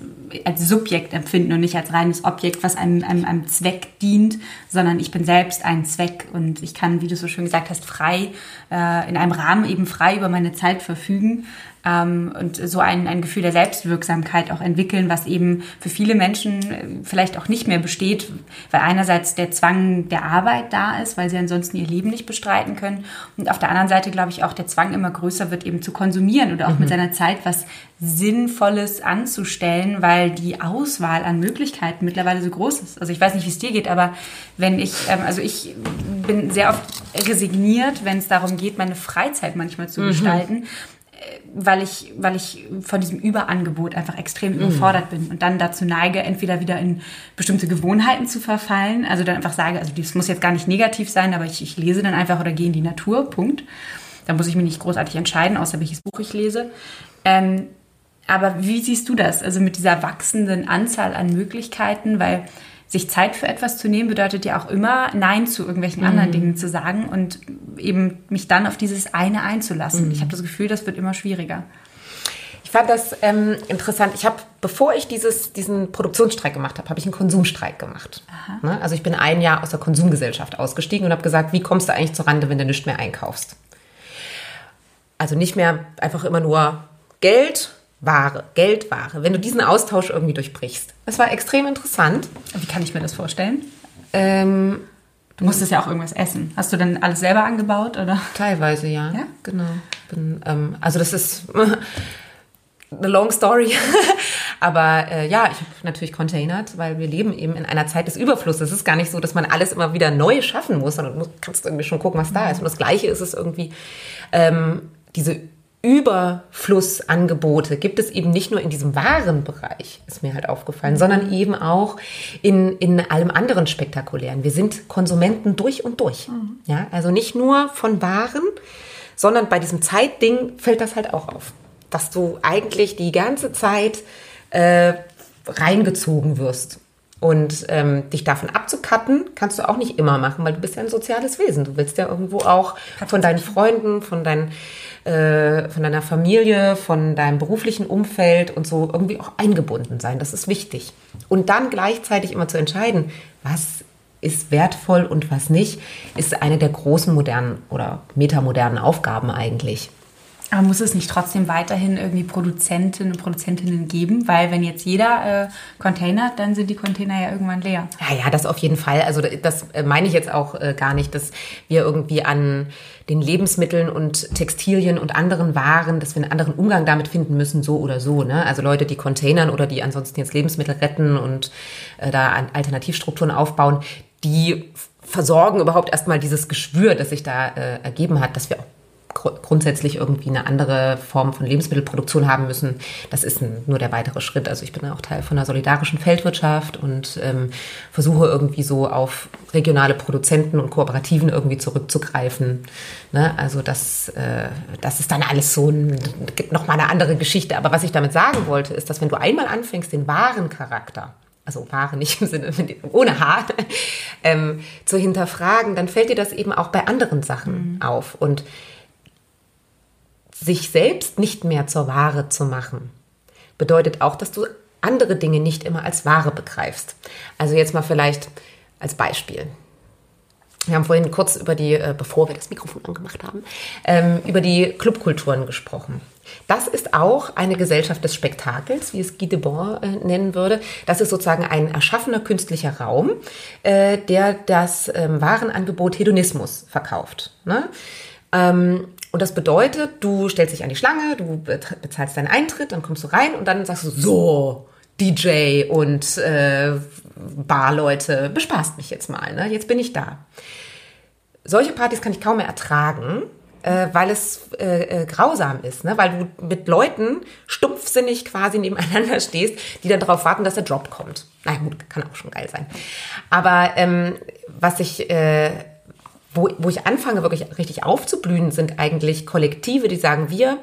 als Subjekt empfinden und nicht als reines Objekt, was einem, einem, einem Zweck dient, sondern ich bin selbst ein Zweck und ich kann, wie du so schön gesagt hast, frei, äh, in einem Rahmen eben frei über meine Zeit verfügen ähm, und so ein, ein Gefühl der Selbstwirksamkeit auch entwickeln, was eben für viele Menschen äh, vielleicht auch nicht mehr besteht, weil einerseits der Zwang der Arbeit da ist, weil sie ansonsten ihr Leben nicht bestreiten können und auf der anderen Seite glaube ich auch der Zwang immer größer wird, eben zu konsumieren oder auch mhm. mit seiner Zeit was Sinnvolles anzustellen, weil die Auswahl an Möglichkeiten mittlerweile so groß ist. Also ich weiß nicht, wie es dir geht, aber wenn ich, ähm, also ich bin sehr oft resigniert, wenn es darum geht, meine Freizeit manchmal zu mhm. gestalten weil ich, weil ich von diesem Überangebot einfach extrem mhm. überfordert bin und dann dazu neige, entweder wieder in bestimmte Gewohnheiten zu verfallen, also dann einfach sage, also das muss jetzt gar nicht negativ sein, aber ich, ich lese dann einfach oder gehe in die Natur, Punkt. Da muss ich mich nicht großartig entscheiden, außer welches Buch ich lese. Ähm, aber wie siehst du das? Also mit dieser wachsenden Anzahl an Möglichkeiten, weil sich Zeit für etwas zu nehmen bedeutet ja auch immer Nein zu irgendwelchen mhm. anderen Dingen zu sagen und eben mich dann auf dieses eine einzulassen. Mhm. Ich habe das Gefühl, das wird immer schwieriger. Ich fand das ähm, interessant. Ich habe, bevor ich dieses, diesen Produktionsstreik gemacht habe, habe ich einen Konsumstreik gemacht. Ne? Also ich bin ein Jahr aus der Konsumgesellschaft ausgestiegen und habe gesagt, wie kommst du eigentlich zur Rande, wenn du nichts mehr einkaufst? Also nicht mehr einfach immer nur Geld, Ware, Geldware, wenn du diesen Austausch irgendwie durchbrichst. Das war extrem interessant. Wie kann ich mir das vorstellen? Ähm, du musstest ja auch irgendwas essen. Hast du denn alles selber angebaut oder? Teilweise ja. Ja, genau. Bin, ähm, also das ist eine long story. Aber äh, ja, ich habe natürlich containert, weil wir leben eben in einer Zeit des Überflusses. Es ist gar nicht so, dass man alles immer wieder neu schaffen muss, sondern du kannst irgendwie schon gucken, was da ist. Und das Gleiche ist es irgendwie, ähm, diese Überflussangebote gibt es eben nicht nur in diesem Warenbereich, ist mir halt aufgefallen, sondern mhm. eben auch in, in allem anderen Spektakulären. Wir sind Konsumenten durch und durch. Mhm. Ja, also nicht nur von Waren, sondern bei diesem Zeitding fällt das halt auch auf, dass du eigentlich die ganze Zeit äh, reingezogen wirst. Und ähm, dich davon abzukatten, kannst du auch nicht immer machen, weil du bist ja ein soziales Wesen. Du willst ja irgendwo auch von deinen Freunden, von deinen äh, von deiner Familie, von deinem beruflichen Umfeld und so irgendwie auch eingebunden sein. Das ist wichtig. Und dann gleichzeitig immer zu entscheiden, was ist wertvoll und was nicht, ist eine der großen modernen oder metamodernen Aufgaben eigentlich. Aber muss es nicht trotzdem weiterhin irgendwie Produzenten und Produzentinnen geben? Weil wenn jetzt jeder äh, Container, dann sind die Container ja irgendwann leer. Ja, ja, das auf jeden Fall. Also das äh, meine ich jetzt auch äh, gar nicht, dass wir irgendwie an den Lebensmitteln und Textilien und anderen Waren, dass wir einen anderen Umgang damit finden müssen, so oder so. Ne? Also Leute, die Containern oder die ansonsten jetzt Lebensmittel retten und äh, da Alternativstrukturen aufbauen, die versorgen überhaupt erstmal dieses Geschwür, das sich da äh, ergeben hat, dass wir auch grundsätzlich irgendwie eine andere Form von Lebensmittelproduktion haben müssen. Das ist ein, nur der weitere Schritt. Also ich bin auch Teil von einer solidarischen Feldwirtschaft und ähm, versuche irgendwie so auf regionale Produzenten und Kooperativen irgendwie zurückzugreifen. Ne? Also das, äh, das ist dann alles so ein, noch mal eine andere Geschichte. Aber was ich damit sagen wollte, ist, dass wenn du einmal anfängst, den wahren Charakter also Ware nicht im Sinne ohne Haar, ähm, zu hinterfragen, dann fällt dir das eben auch bei anderen Sachen mhm. auf. Und sich selbst nicht mehr zur Ware zu machen, bedeutet auch, dass du andere Dinge nicht immer als Ware begreifst. Also jetzt mal vielleicht als Beispiel. Wir haben vorhin kurz über die, äh, bevor wir das Mikrofon angemacht haben, ähm, über die Clubkulturen gesprochen. Das ist auch eine Gesellschaft des Spektakels, wie es Guy Debord äh, nennen würde. Das ist sozusagen ein erschaffener künstlicher Raum, äh, der das ähm, Warenangebot Hedonismus verkauft. Ähm, und das bedeutet, du stellst dich an die Schlange, du bezahlst deinen Eintritt, dann kommst du rein und dann sagst du so, DJ und äh, Barleute, bespaßt mich jetzt mal, ne? jetzt bin ich da. Solche Partys kann ich kaum mehr ertragen, äh, weil es äh, äh, grausam ist, ne? weil du mit Leuten stumpfsinnig quasi nebeneinander stehst, die dann darauf warten, dass der Drop kommt. Na gut, kann auch schon geil sein. Aber ähm, was ich äh, wo, wo ich anfange, wirklich richtig aufzublühen, sind eigentlich Kollektive, die sagen, wir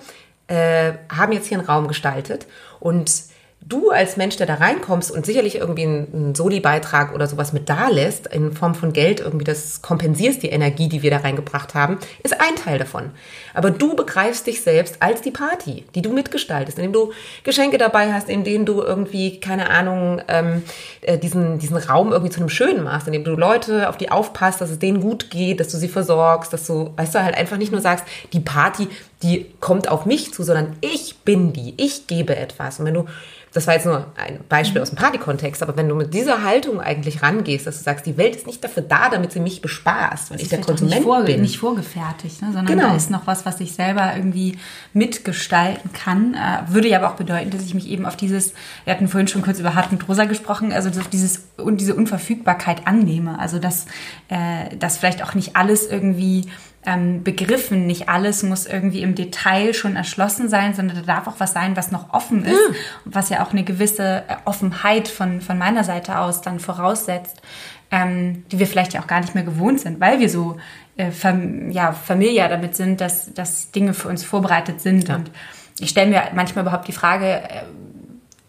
äh, haben jetzt hier einen Raum gestaltet und du als Mensch, der da reinkommst und sicherlich irgendwie einen Soli-Beitrag oder sowas mit da lässt, in Form von Geld irgendwie das kompensierst, die Energie, die wir da reingebracht haben, ist ein Teil davon. Aber du begreifst dich selbst als die Party, die du mitgestaltest, indem du Geschenke dabei hast, in denen du irgendwie, keine Ahnung, ähm, äh, diesen, diesen Raum irgendwie zu einem Schönen machst, indem du Leute auf die aufpasst, dass es denen gut geht, dass du sie versorgst, dass du, weißt du, halt einfach nicht nur sagst, die Party, die kommt auf mich zu, sondern ich bin die, ich gebe etwas. Und wenn du das war jetzt nur ein Beispiel mhm. aus dem Partykontext, aber wenn du mit dieser Haltung eigentlich rangehst, dass du sagst, die Welt ist nicht dafür da, damit sie mich bespaßt, weil ich der Konsument nicht vor, bin. Nicht vorgefertigt, ne, sondern genau. da ist noch was, was ich selber irgendwie mitgestalten kann. Äh, würde ja aber auch bedeuten, dass ich mich eben auf dieses, wir hatten vorhin schon kurz über Hart und Rosa gesprochen, also auf dieses und diese Unverfügbarkeit annehme. Also dass, äh, dass vielleicht auch nicht alles irgendwie ähm, Begriffen. Nicht alles muss irgendwie im Detail schon erschlossen sein, sondern da darf auch was sein, was noch offen ist, ja. was ja auch eine gewisse äh, Offenheit von, von meiner Seite aus dann voraussetzt, ähm, die wir vielleicht ja auch gar nicht mehr gewohnt sind, weil wir so äh, fam ja, familiär damit sind, dass, dass Dinge für uns vorbereitet sind. Ja. Und ich stelle mir manchmal überhaupt die Frage, äh,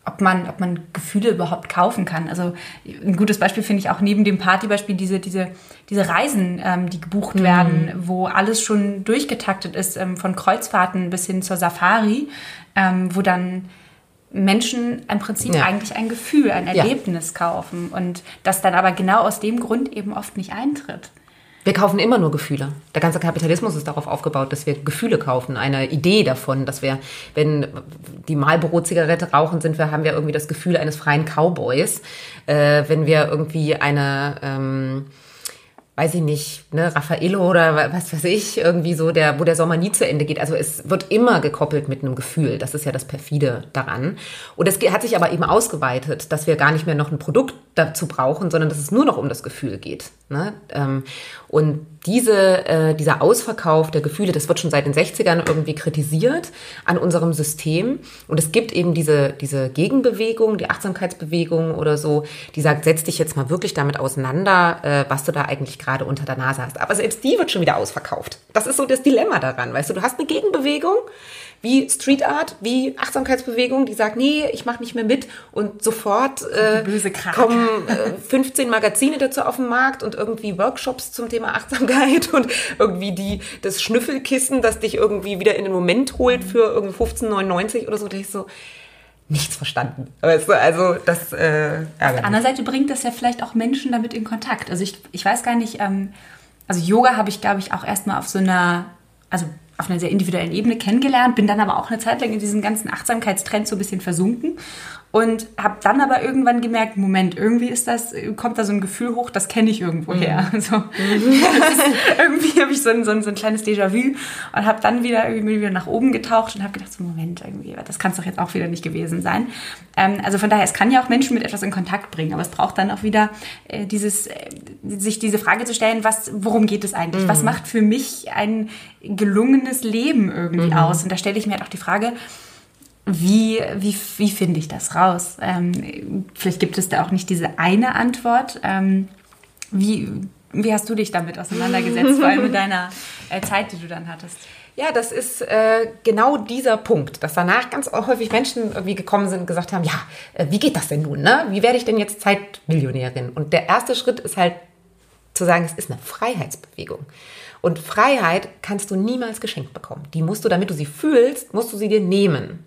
ob man, ob man Gefühle überhaupt kaufen kann. Also ein gutes Beispiel finde ich auch neben dem Partybeispiel diese, diese, diese Reisen, ähm, die gebucht mhm. werden, wo alles schon durchgetaktet ist, ähm, von Kreuzfahrten bis hin zur Safari, ähm, wo dann Menschen im Prinzip ja. eigentlich ein Gefühl, ein Erlebnis ja. kaufen und das dann aber genau aus dem Grund eben oft nicht eintritt. Wir kaufen immer nur Gefühle. Der ganze Kapitalismus ist darauf aufgebaut, dass wir Gefühle kaufen, eine Idee davon, dass wir, wenn die Marlboro-Zigarette rauchen, sind wir, haben wir irgendwie das Gefühl eines freien Cowboys. Äh, wenn wir irgendwie eine ähm, weiß ich nicht, ne, Raffaello oder was weiß ich, irgendwie so, der, wo der Sommer nie zu Ende geht. Also es wird immer gekoppelt mit einem Gefühl. Das ist ja das perfide daran. Und es hat sich aber eben ausgeweitet, dass wir gar nicht mehr noch ein Produkt dazu brauchen, sondern dass es nur noch um das Gefühl geht. Ne? Ähm, und diese, äh, dieser Ausverkauf der Gefühle, das wird schon seit den 60ern irgendwie kritisiert an unserem System. Und es gibt eben diese, diese Gegenbewegung, die Achtsamkeitsbewegung oder so, die sagt, setz dich jetzt mal wirklich damit auseinander, äh, was du da eigentlich gerade unter der Nase hast. Aber selbst die wird schon wieder ausverkauft. Das ist so das Dilemma daran, weißt du, du hast eine Gegenbewegung, wie Street Art, wie Achtsamkeitsbewegung, die sagt, nee, ich mache nicht mehr mit und sofort äh, kommen äh, 15 Magazine dazu auf den Markt und irgendwie Workshops zum Thema Achtsamkeit und irgendwie die das Schnüffelkissen, das dich irgendwie wieder in den Moment holt für irgendwie 15,99 oder so. Da ich so nichts verstanden. Weißt du, also das äh, Auf der anderen Seite bringt das ja vielleicht auch Menschen damit in Kontakt. Also ich, ich weiß gar nicht, ähm, also Yoga habe ich, glaube ich, auch erstmal auf so einer, also auf einer sehr individuellen Ebene kennengelernt, bin dann aber auch eine Zeit lang in diesen ganzen Achtsamkeitstrend so ein bisschen versunken und habe dann aber irgendwann gemerkt, Moment, irgendwie ist das, kommt da so ein Gefühl hoch, das kenne ich irgendwo her. Mhm. So, irgendwie habe ich so ein, so ein, so ein kleines Déjà-vu und habe dann wieder irgendwie wieder nach oben getaucht und habe gedacht, so Moment, irgendwie, das kann es doch jetzt auch wieder nicht gewesen sein. Ähm, also von daher, es kann ja auch Menschen mit etwas in Kontakt bringen, aber es braucht dann auch wieder äh, dieses, äh, sich diese Frage zu stellen, was, worum geht es eigentlich? Mhm. Was macht für mich ein gelungenes Leben irgendwie mhm. aus? Und da stelle ich mir halt auch die Frage, wie, wie, wie finde ich das raus? Ähm, vielleicht gibt es da auch nicht diese eine Antwort. Ähm, wie, wie hast du dich damit auseinandergesetzt, vor allem in deiner äh, Zeit, die du dann hattest? Ja, das ist äh, genau dieser Punkt, dass danach ganz häufig Menschen irgendwie gekommen sind und gesagt haben, ja, äh, wie geht das denn nun? Ne? Wie werde ich denn jetzt Zeitmillionärin? Und der erste Schritt ist halt zu sagen, es ist eine Freiheitsbewegung. Und Freiheit kannst du niemals geschenkt bekommen. Die musst du, damit du sie fühlst, musst du sie dir nehmen.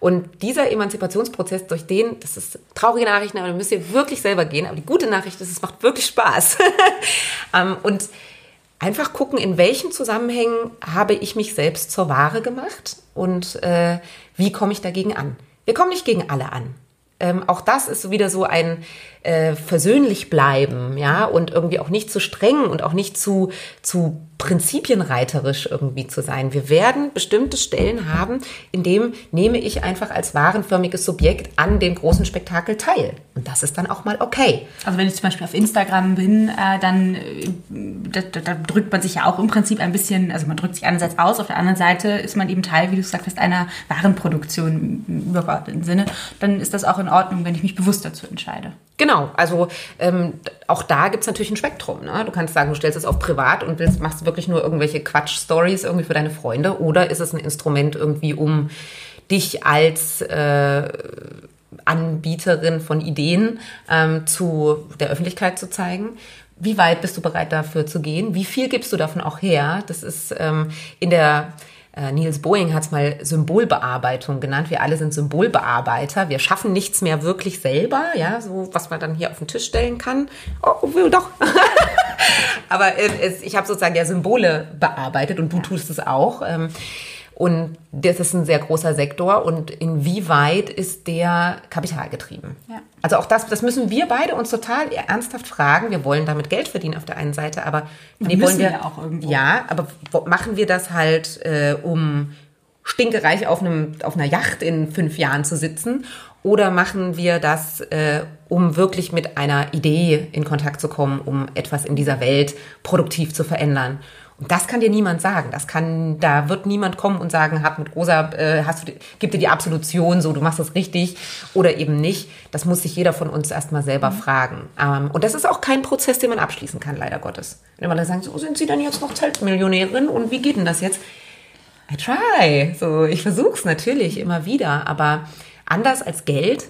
Und dieser Emanzipationsprozess, durch den, das ist traurige Nachrichten, aber du müsst ihr wirklich selber gehen. Aber die gute Nachricht ist, es macht wirklich Spaß. Ähm, und einfach gucken, in welchen Zusammenhängen habe ich mich selbst zur Ware gemacht und äh, wie komme ich dagegen an. Wir kommen nicht gegen alle an. Ähm, auch das ist wieder so ein äh, versöhnlich bleiben, ja, und irgendwie auch nicht zu streng und auch nicht zu, zu prinzipienreiterisch irgendwie zu sein. Wir werden bestimmte Stellen haben, in dem nehme ich einfach als warenförmiges Subjekt an dem großen Spektakel teil. Und das ist dann auch mal okay. Also wenn ich zum Beispiel auf Instagram bin, äh, dann äh, da, da, drückt man sich ja auch im Prinzip ein bisschen, also man drückt sich einerseits aus, auf der anderen Seite ist man eben Teil, wie du gesagt hast, einer Warenproduktion im übergeordneten Sinne. Dann ist das auch in Ordnung, wenn ich mich bewusst dazu entscheide. Genau, also ähm, auch da gibt es natürlich ein Spektrum. Ne? Du kannst sagen, du stellst es auf privat und willst, machst wirklich nur irgendwelche Quatsch-Stories irgendwie für deine Freunde oder ist es ein Instrument irgendwie, um dich als äh, Anbieterin von Ideen ähm, zu der Öffentlichkeit zu zeigen? Wie weit bist du bereit dafür zu gehen? Wie viel gibst du davon auch her? Das ist ähm, in der Niels Boeing hat es mal Symbolbearbeitung genannt. Wir alle sind Symbolbearbeiter. Wir schaffen nichts mehr wirklich selber, ja, so was man dann hier auf den Tisch stellen kann. Oh, doch. Aber äh, es, ich habe sozusagen ja Symbole bearbeitet und du tust es auch. Ähm, und das ist ein sehr großer Sektor und inwieweit ist der kapitalgetrieben? Ja. Also auch das, das müssen wir beide uns total ernsthaft fragen. Wir wollen damit Geld verdienen auf der einen Seite, aber nee, wollen wir ja auch irgendwo. Ja, aber machen wir das halt, äh, um stinkereich auf, einem, auf einer Yacht in fünf Jahren zu sitzen? Oder machen wir das, äh, um wirklich mit einer Idee in Kontakt zu kommen, um etwas in dieser Welt produktiv zu verändern? Das kann dir niemand sagen. Das kann, da wird niemand kommen und sagen, hat mit Rosa, äh, hast du, gib dir die Absolution, so, du machst das richtig oder eben nicht. Das muss sich jeder von uns erstmal selber mhm. fragen. Ähm, und das ist auch kein Prozess, den man abschließen kann, leider Gottes. Wenn man dann sagt, so sind Sie dann jetzt noch Zeltmillionärin und wie geht denn das jetzt? I try. So, ich versuch's natürlich immer wieder, aber anders als Geld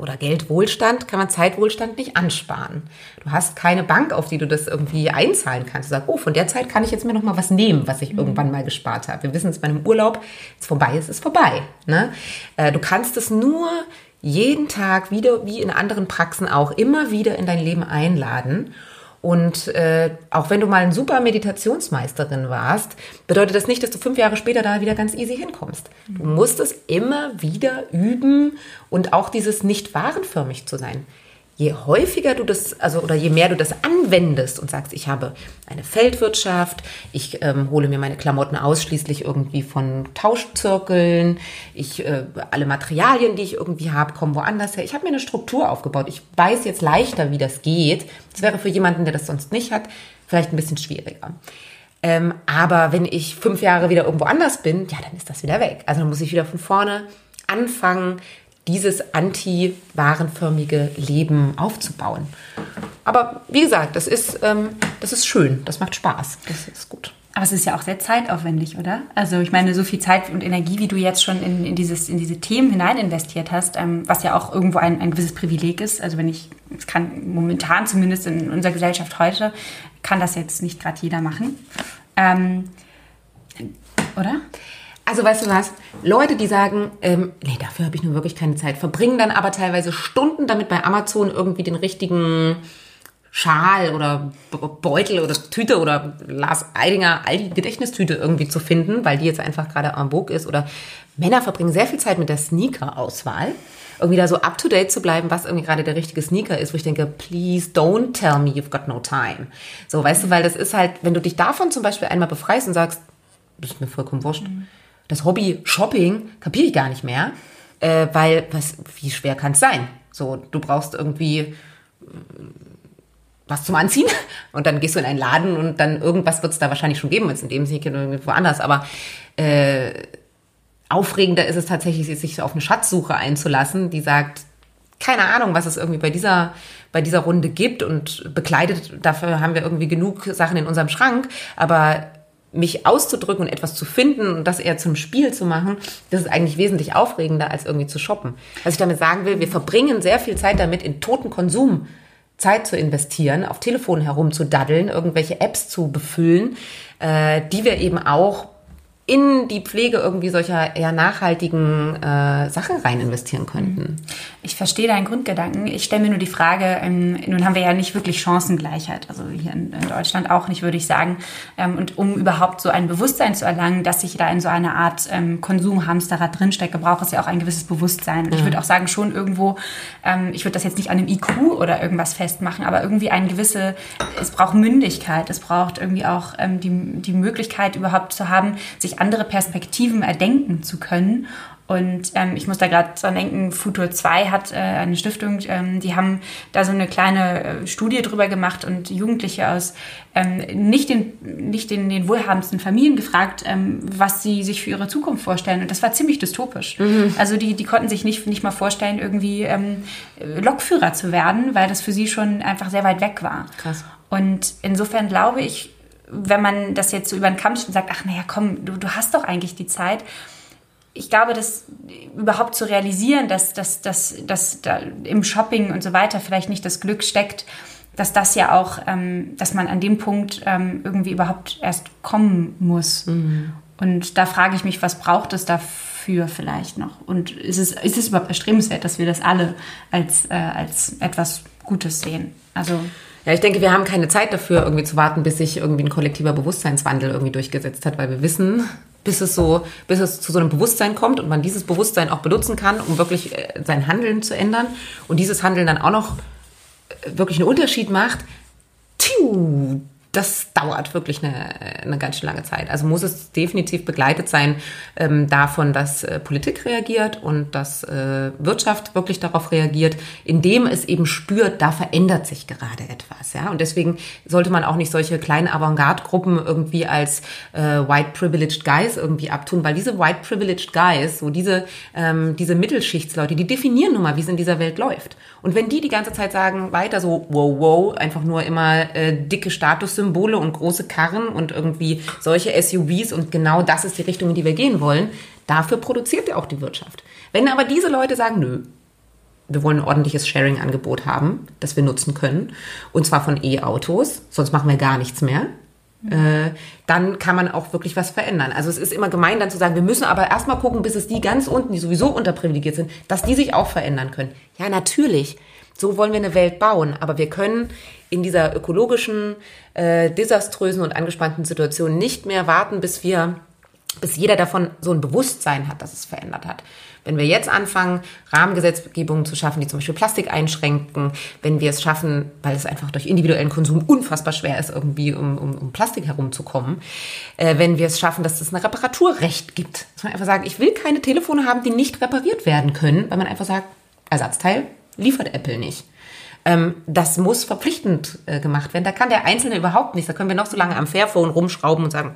oder Geldwohlstand kann man Zeitwohlstand nicht ansparen. Du hast keine Bank, auf die du das irgendwie einzahlen kannst. Du sagst, oh, von der Zeit kann ich jetzt mir noch mal was nehmen, was ich mhm. irgendwann mal gespart habe. Wir wissen es bei einem Urlaub, ist vorbei, ist es vorbei. Ne? Äh, du kannst es nur jeden Tag wieder, wie in anderen Praxen auch, immer wieder in dein Leben einladen. Und äh, auch wenn du mal ein super Meditationsmeisterin warst, bedeutet das nicht, dass du fünf Jahre später da wieder ganz easy hinkommst. Du musst es immer wieder üben und auch dieses nicht warenförmig zu sein je häufiger du das, also oder je mehr du das anwendest und sagst, ich habe eine Feldwirtschaft, ich ähm, hole mir meine Klamotten ausschließlich irgendwie von Tauschzirkeln, ich äh, alle Materialien, die ich irgendwie habe, kommen woanders her. Ich habe mir eine Struktur aufgebaut. Ich weiß jetzt leichter, wie das geht. Das wäre für jemanden, der das sonst nicht hat, vielleicht ein bisschen schwieriger. Ähm, aber wenn ich fünf Jahre wieder irgendwo anders bin, ja, dann ist das wieder weg. Also dann muss ich wieder von vorne anfangen, dieses anti-warenförmige Leben aufzubauen. Aber wie gesagt, das ist, ähm, das ist schön, das macht Spaß, das ist gut. Aber es ist ja auch sehr zeitaufwendig, oder? Also ich meine, so viel Zeit und Energie, wie du jetzt schon in, in, dieses, in diese Themen hinein investiert hast, ähm, was ja auch irgendwo ein, ein gewisses Privileg ist. Also wenn ich, es kann momentan zumindest in unserer Gesellschaft heute, kann das jetzt nicht gerade jeder machen. Ähm, oder? Also weißt du was? Leute, die sagen, ähm, nee, dafür habe ich nun wirklich keine Zeit, verbringen dann aber teilweise Stunden damit bei Amazon irgendwie den richtigen Schal oder Beutel oder Tüte oder Lars Eidinger Aldi Gedächtnistüte irgendwie zu finden, weil die jetzt einfach gerade am Vogue ist. Oder Männer verbringen sehr viel Zeit mit der Sneaker-Auswahl. Irgendwie da so up to date zu bleiben, was irgendwie gerade der richtige Sneaker ist, wo ich denke, please don't tell me you've got no time. So, weißt du, weil das ist halt, wenn du dich davon zum Beispiel einmal befreist und sagst, das ist mir vollkommen wurscht. Mhm das Hobby Shopping kapiere ich gar nicht mehr, äh, weil was, wie schwer kann es sein? So, du brauchst irgendwie äh, was zum Anziehen und dann gehst du in einen Laden und dann irgendwas wird es da wahrscheinlich schon geben, jetzt in dem Sinne irgendwie woanders, aber äh, aufregender ist es tatsächlich, sich auf eine Schatzsuche einzulassen, die sagt, keine Ahnung, was es irgendwie bei dieser, bei dieser Runde gibt und bekleidet, dafür haben wir irgendwie genug Sachen in unserem Schrank, aber mich auszudrücken und etwas zu finden und das eher zum Spiel zu machen, das ist eigentlich wesentlich aufregender als irgendwie zu shoppen. Was ich damit sagen will, wir verbringen sehr viel Zeit damit, in toten Konsum Zeit zu investieren, auf Telefonen herumzudaddeln, irgendwelche Apps zu befüllen, äh, die wir eben auch in die Pflege irgendwie solcher eher nachhaltigen äh, Sachen rein investieren könnten. Ich verstehe deinen Grundgedanken. Ich stelle mir nur die Frage, ähm, nun haben wir ja nicht wirklich Chancengleichheit, also hier in, in Deutschland auch nicht, würde ich sagen. Ähm, und um überhaupt so ein Bewusstsein zu erlangen, dass ich da in so einer Art ähm, Konsumhamsterrad drinstecke, braucht es ja auch ein gewisses Bewusstsein. Und ich würde auch sagen, schon irgendwo, ähm, ich würde das jetzt nicht an einem IQ oder irgendwas festmachen, aber irgendwie eine gewisse, es braucht Mündigkeit, es braucht irgendwie auch ähm, die, die Möglichkeit überhaupt zu haben, sich andere Perspektiven erdenken zu können. Und ähm, ich muss da gerade dran denken, Futur 2 hat äh, eine Stiftung, ähm, die haben da so eine kleine äh, Studie drüber gemacht und Jugendliche aus ähm, nicht, den, nicht den, den wohlhabendsten Familien gefragt, ähm, was sie sich für ihre Zukunft vorstellen. Und das war ziemlich dystopisch. Mhm. Also die, die konnten sich nicht, nicht mal vorstellen, irgendwie ähm, Lokführer zu werden, weil das für sie schon einfach sehr weit weg war. Krass. Und insofern glaube ich, wenn man das jetzt so über den Kamm und sagt, ach naja, komm, du, du hast doch eigentlich die Zeit. Ich glaube, das überhaupt zu realisieren, dass, dass, dass, dass da im Shopping und so weiter vielleicht nicht das Glück steckt, dass das ja auch, ähm, dass man an dem Punkt ähm, irgendwie überhaupt erst kommen muss. Mhm. Und da frage ich mich, was braucht es dafür vielleicht noch? Und ist es, ist es überhaupt erstrebenswert, dass wir das alle als, äh, als etwas Gutes sehen? Also ja, ich denke, wir haben keine Zeit dafür, irgendwie zu warten, bis sich irgendwie ein kollektiver Bewusstseinswandel irgendwie durchgesetzt hat, weil wir wissen, bis es so, bis es zu so einem Bewusstsein kommt und man dieses Bewusstsein auch benutzen kann, um wirklich äh, sein Handeln zu ändern und dieses Handeln dann auch noch äh, wirklich einen Unterschied macht, tiu, das dauert wirklich eine, eine ganz schön lange Zeit. Also muss es definitiv begleitet sein ähm, davon, dass äh, Politik reagiert und dass äh, Wirtschaft wirklich darauf reagiert, indem es eben spürt, da verändert sich gerade etwas. Ja? Und deswegen sollte man auch nicht solche kleinen Avantgarde-Gruppen irgendwie als äh, White Privileged Guys irgendwie abtun, weil diese White Privileged Guys, so diese, ähm, diese Mittelschichtsleute, die definieren nun mal, wie es in dieser Welt läuft. Und wenn die die ganze Zeit sagen, weiter so, wow, wow, einfach nur immer äh, dicke Statussymbole, Statussymbole und große Karren und irgendwie solche SUVs und genau das ist die Richtung, in die wir gehen wollen. Dafür produziert ja auch die Wirtschaft. Wenn aber diese Leute sagen, nö, wir wollen ein ordentliches Sharing-Angebot haben, das wir nutzen können, und zwar von E-Autos, sonst machen wir gar nichts mehr, äh, dann kann man auch wirklich was verändern. Also es ist immer gemein dann zu sagen, wir müssen aber erstmal gucken, bis es die ganz unten, die sowieso unterprivilegiert sind, dass die sich auch verändern können. Ja, natürlich. So wollen wir eine Welt bauen. Aber wir können in dieser ökologischen, äh, desaströsen und angespannten Situation nicht mehr warten, bis wir bis jeder davon so ein Bewusstsein hat, dass es verändert hat. Wenn wir jetzt anfangen, Rahmengesetzgebungen zu schaffen, die zum Beispiel Plastik einschränken, wenn wir es schaffen, weil es einfach durch individuellen Konsum unfassbar schwer ist, irgendwie um, um, um Plastik herumzukommen, äh, wenn wir es schaffen, dass es ein Reparaturrecht gibt, dass man einfach sagt, ich will keine Telefone haben, die nicht repariert werden können, weil man einfach sagt, Ersatzteil liefert Apple nicht. Ähm, das muss verpflichtend äh, gemacht werden. Da kann der Einzelne überhaupt nichts. Da können wir noch so lange am Fairphone rumschrauben und sagen,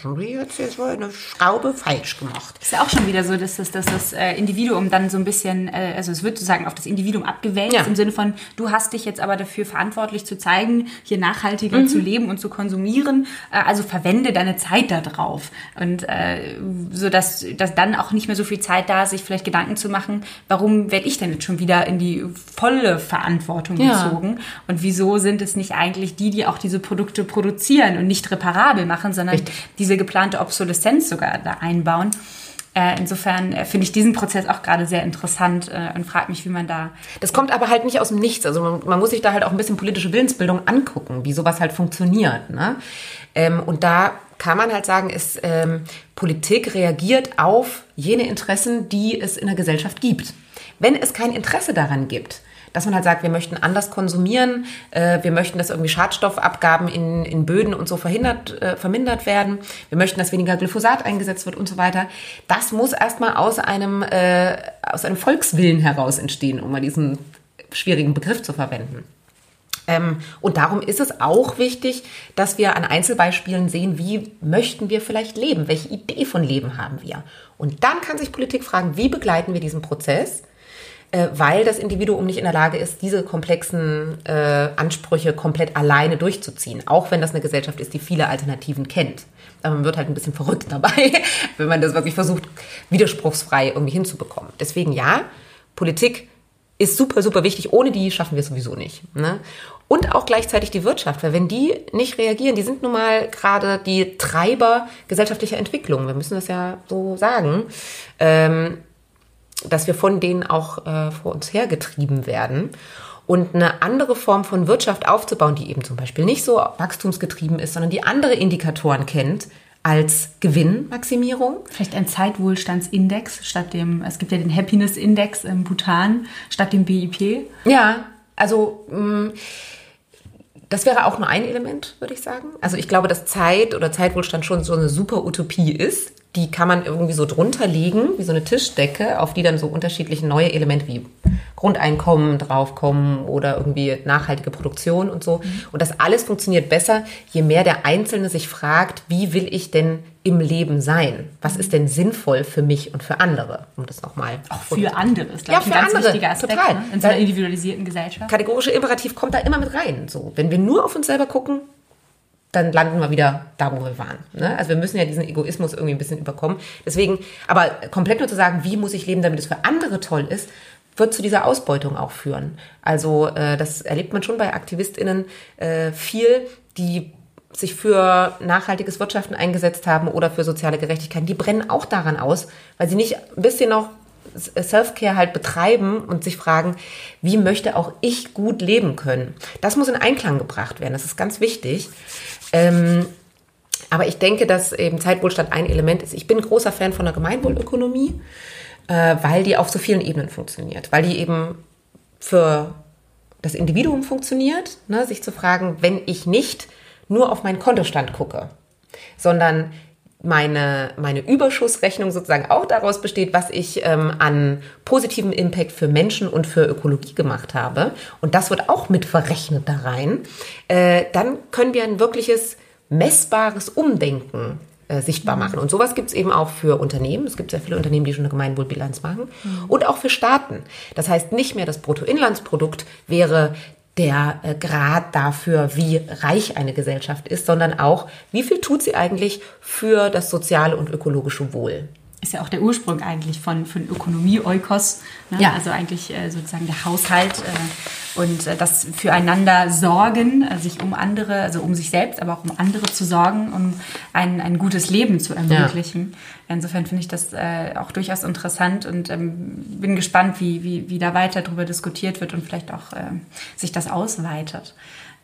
schon wieder jetzt ist eine Schraube falsch gemacht. Ist ja auch schon wieder so, dass das, dass das äh, Individuum dann so ein bisschen, äh, also es wird sozusagen auf das Individuum abgewälzt ja. im Sinne von, du hast dich jetzt aber dafür verantwortlich zu zeigen, hier nachhaltiger mhm. zu leben und zu konsumieren. Also verwende deine Zeit da drauf. Und äh, so dass, dass dann auch nicht mehr so viel Zeit da ist, sich vielleicht Gedanken zu machen, warum werde ich denn jetzt schon wieder in die volle Verantwortung Verantwortung ja. gezogen. Und wieso sind es nicht eigentlich die, die auch diese Produkte produzieren und nicht reparabel machen, sondern Richtig. diese geplante Obsoleszenz sogar da einbauen? Äh, insofern äh, finde ich diesen Prozess auch gerade sehr interessant äh, und frage mich, wie man da. Das kommt aber halt nicht aus dem Nichts. Also man, man, muss sich da halt auch ein bisschen politische Willensbildung angucken, wie sowas halt funktioniert. Ne? Ähm, und da kann man halt sagen, ist ähm, Politik reagiert auf jene Interessen, die es in der Gesellschaft gibt. Wenn es kein Interesse daran gibt, dass man halt sagt, wir möchten anders konsumieren, äh, wir möchten, dass irgendwie Schadstoffabgaben in, in Böden und so verhindert, äh, vermindert werden, wir möchten, dass weniger Glyphosat eingesetzt wird und so weiter. Das muss erstmal aus einem, äh, aus einem Volkswillen heraus entstehen, um mal diesen schwierigen Begriff zu verwenden. Ähm, und darum ist es auch wichtig, dass wir an Einzelbeispielen sehen, wie möchten wir vielleicht leben, welche Idee von Leben haben wir. Und dann kann sich Politik fragen, wie begleiten wir diesen Prozess? Äh, weil das Individuum nicht in der Lage ist, diese komplexen äh, Ansprüche komplett alleine durchzuziehen, auch wenn das eine Gesellschaft ist, die viele Alternativen kennt. Aber man wird halt ein bisschen verrückt dabei, wenn man das wirklich versucht, widerspruchsfrei irgendwie hinzubekommen. Deswegen ja, Politik ist super, super wichtig. Ohne die schaffen wir es sowieso nicht. Ne? Und auch gleichzeitig die Wirtschaft, weil wenn die nicht reagieren, die sind nun mal gerade die Treiber gesellschaftlicher Entwicklung. Wir müssen das ja so sagen. Ähm, dass wir von denen auch äh, vor uns hergetrieben werden. Und eine andere Form von Wirtschaft aufzubauen, die eben zum Beispiel nicht so wachstumsgetrieben ist, sondern die andere Indikatoren kennt, als Gewinnmaximierung. Vielleicht ein Zeitwohlstandsindex statt dem, es gibt ja den Happiness Index im Bhutan statt dem BIP. Ja, also mm, das wäre auch nur ein Element, würde ich sagen. Also ich glaube, dass Zeit oder Zeitwohlstand schon so eine super Utopie ist. Die kann man irgendwie so drunter legen, wie so eine Tischdecke, auf die dann so unterschiedliche neue Elemente wie Grundeinkommen draufkommen oder irgendwie nachhaltige Produktion und so. Mhm. Und das alles funktioniert besser, je mehr der Einzelne sich fragt, wie will ich denn im Leben sein? Was ist denn sinnvoll für mich und für andere? Um das nochmal. Auch für andere ist, glaube ja, ich, ein ganz andere. wichtiger Aspekt Total. Ne? in so einer individualisierten Gesellschaft. Kategorische Imperativ kommt da immer mit rein. So, wenn wir nur auf uns selber gucken, dann landen wir wieder da, wo wir waren. Ne? Also wir müssen ja diesen Egoismus irgendwie ein bisschen überkommen. Deswegen, aber komplett nur zu sagen, wie muss ich leben, damit es für andere toll ist, wird zu dieser Ausbeutung auch führen. Also äh, das erlebt man schon bei AktivistInnen äh, viel, die sich für nachhaltiges Wirtschaften eingesetzt haben oder für soziale Gerechtigkeit, die brennen auch daran aus, weil sie nicht ein bisschen noch Self-Care halt betreiben und sich fragen, wie möchte auch ich gut leben können. Das muss in Einklang gebracht werden. Das ist ganz wichtig. Ähm, aber ich denke, dass eben Zeitwohlstand ein Element ist. Ich bin großer Fan von der Gemeinwohlökonomie äh, weil die auf so vielen Ebenen funktioniert, weil die eben für das Individuum funktioniert, ne, sich zu fragen, wenn ich nicht nur auf meinen Kontostand gucke, sondern meine, meine Überschussrechnung sozusagen auch daraus besteht, was ich ähm, an positiven Impact für Menschen und für Ökologie gemacht habe. Und das wird auch mit verrechnet da rein. Äh, dann können wir ein wirkliches messbares Umdenken äh, sichtbar machen. Und sowas gibt es eben auch für Unternehmen. Es gibt sehr viele Unternehmen, die schon eine Gemeinwohlbilanz machen. Mhm. Und auch für Staaten. Das heißt, nicht mehr das Bruttoinlandsprodukt wäre der äh, Grad dafür, wie reich eine Gesellschaft ist, sondern auch, wie viel tut sie eigentlich für das soziale und ökologische Wohl ist ja auch der Ursprung eigentlich von, von Ökonomie, Eukos, ne? ja. also eigentlich äh, sozusagen der Haushalt äh, und äh, das füreinander sorgen, äh, sich um andere, also um sich selbst, aber auch um andere zu sorgen, um ein, ein gutes Leben zu ermöglichen. Ja. Insofern finde ich das äh, auch durchaus interessant und ähm, bin gespannt, wie, wie, wie da weiter darüber diskutiert wird und vielleicht auch äh, sich das ausweitet.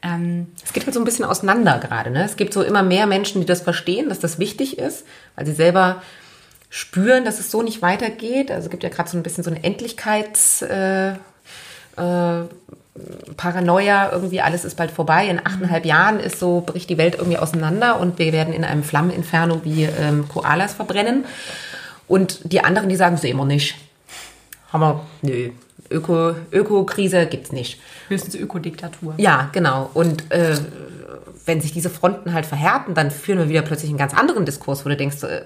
Ähm, es geht halt so ein bisschen auseinander gerade. Ne? Es gibt so immer mehr Menschen, die das verstehen, dass das wichtig ist, weil sie selber spüren, dass es so nicht weitergeht. Also es gibt ja gerade so ein bisschen so eine Endlichkeits... Äh, äh, Paranoia, irgendwie alles ist bald vorbei. In achteinhalb Jahren ist so, bricht die Welt irgendwie auseinander und wir werden in einem Flammeninferno wie ähm, Koalas verbrennen. Und die anderen, die sagen, so immer nicht. Haben wir, nö, Öko, Öko-Krise gibt's nicht. Höchstens Ökodiktatur. Ja, genau. Und äh, wenn sich diese Fronten halt verhärten, dann führen wir wieder plötzlich einen ganz anderen Diskurs, wo du denkst, äh,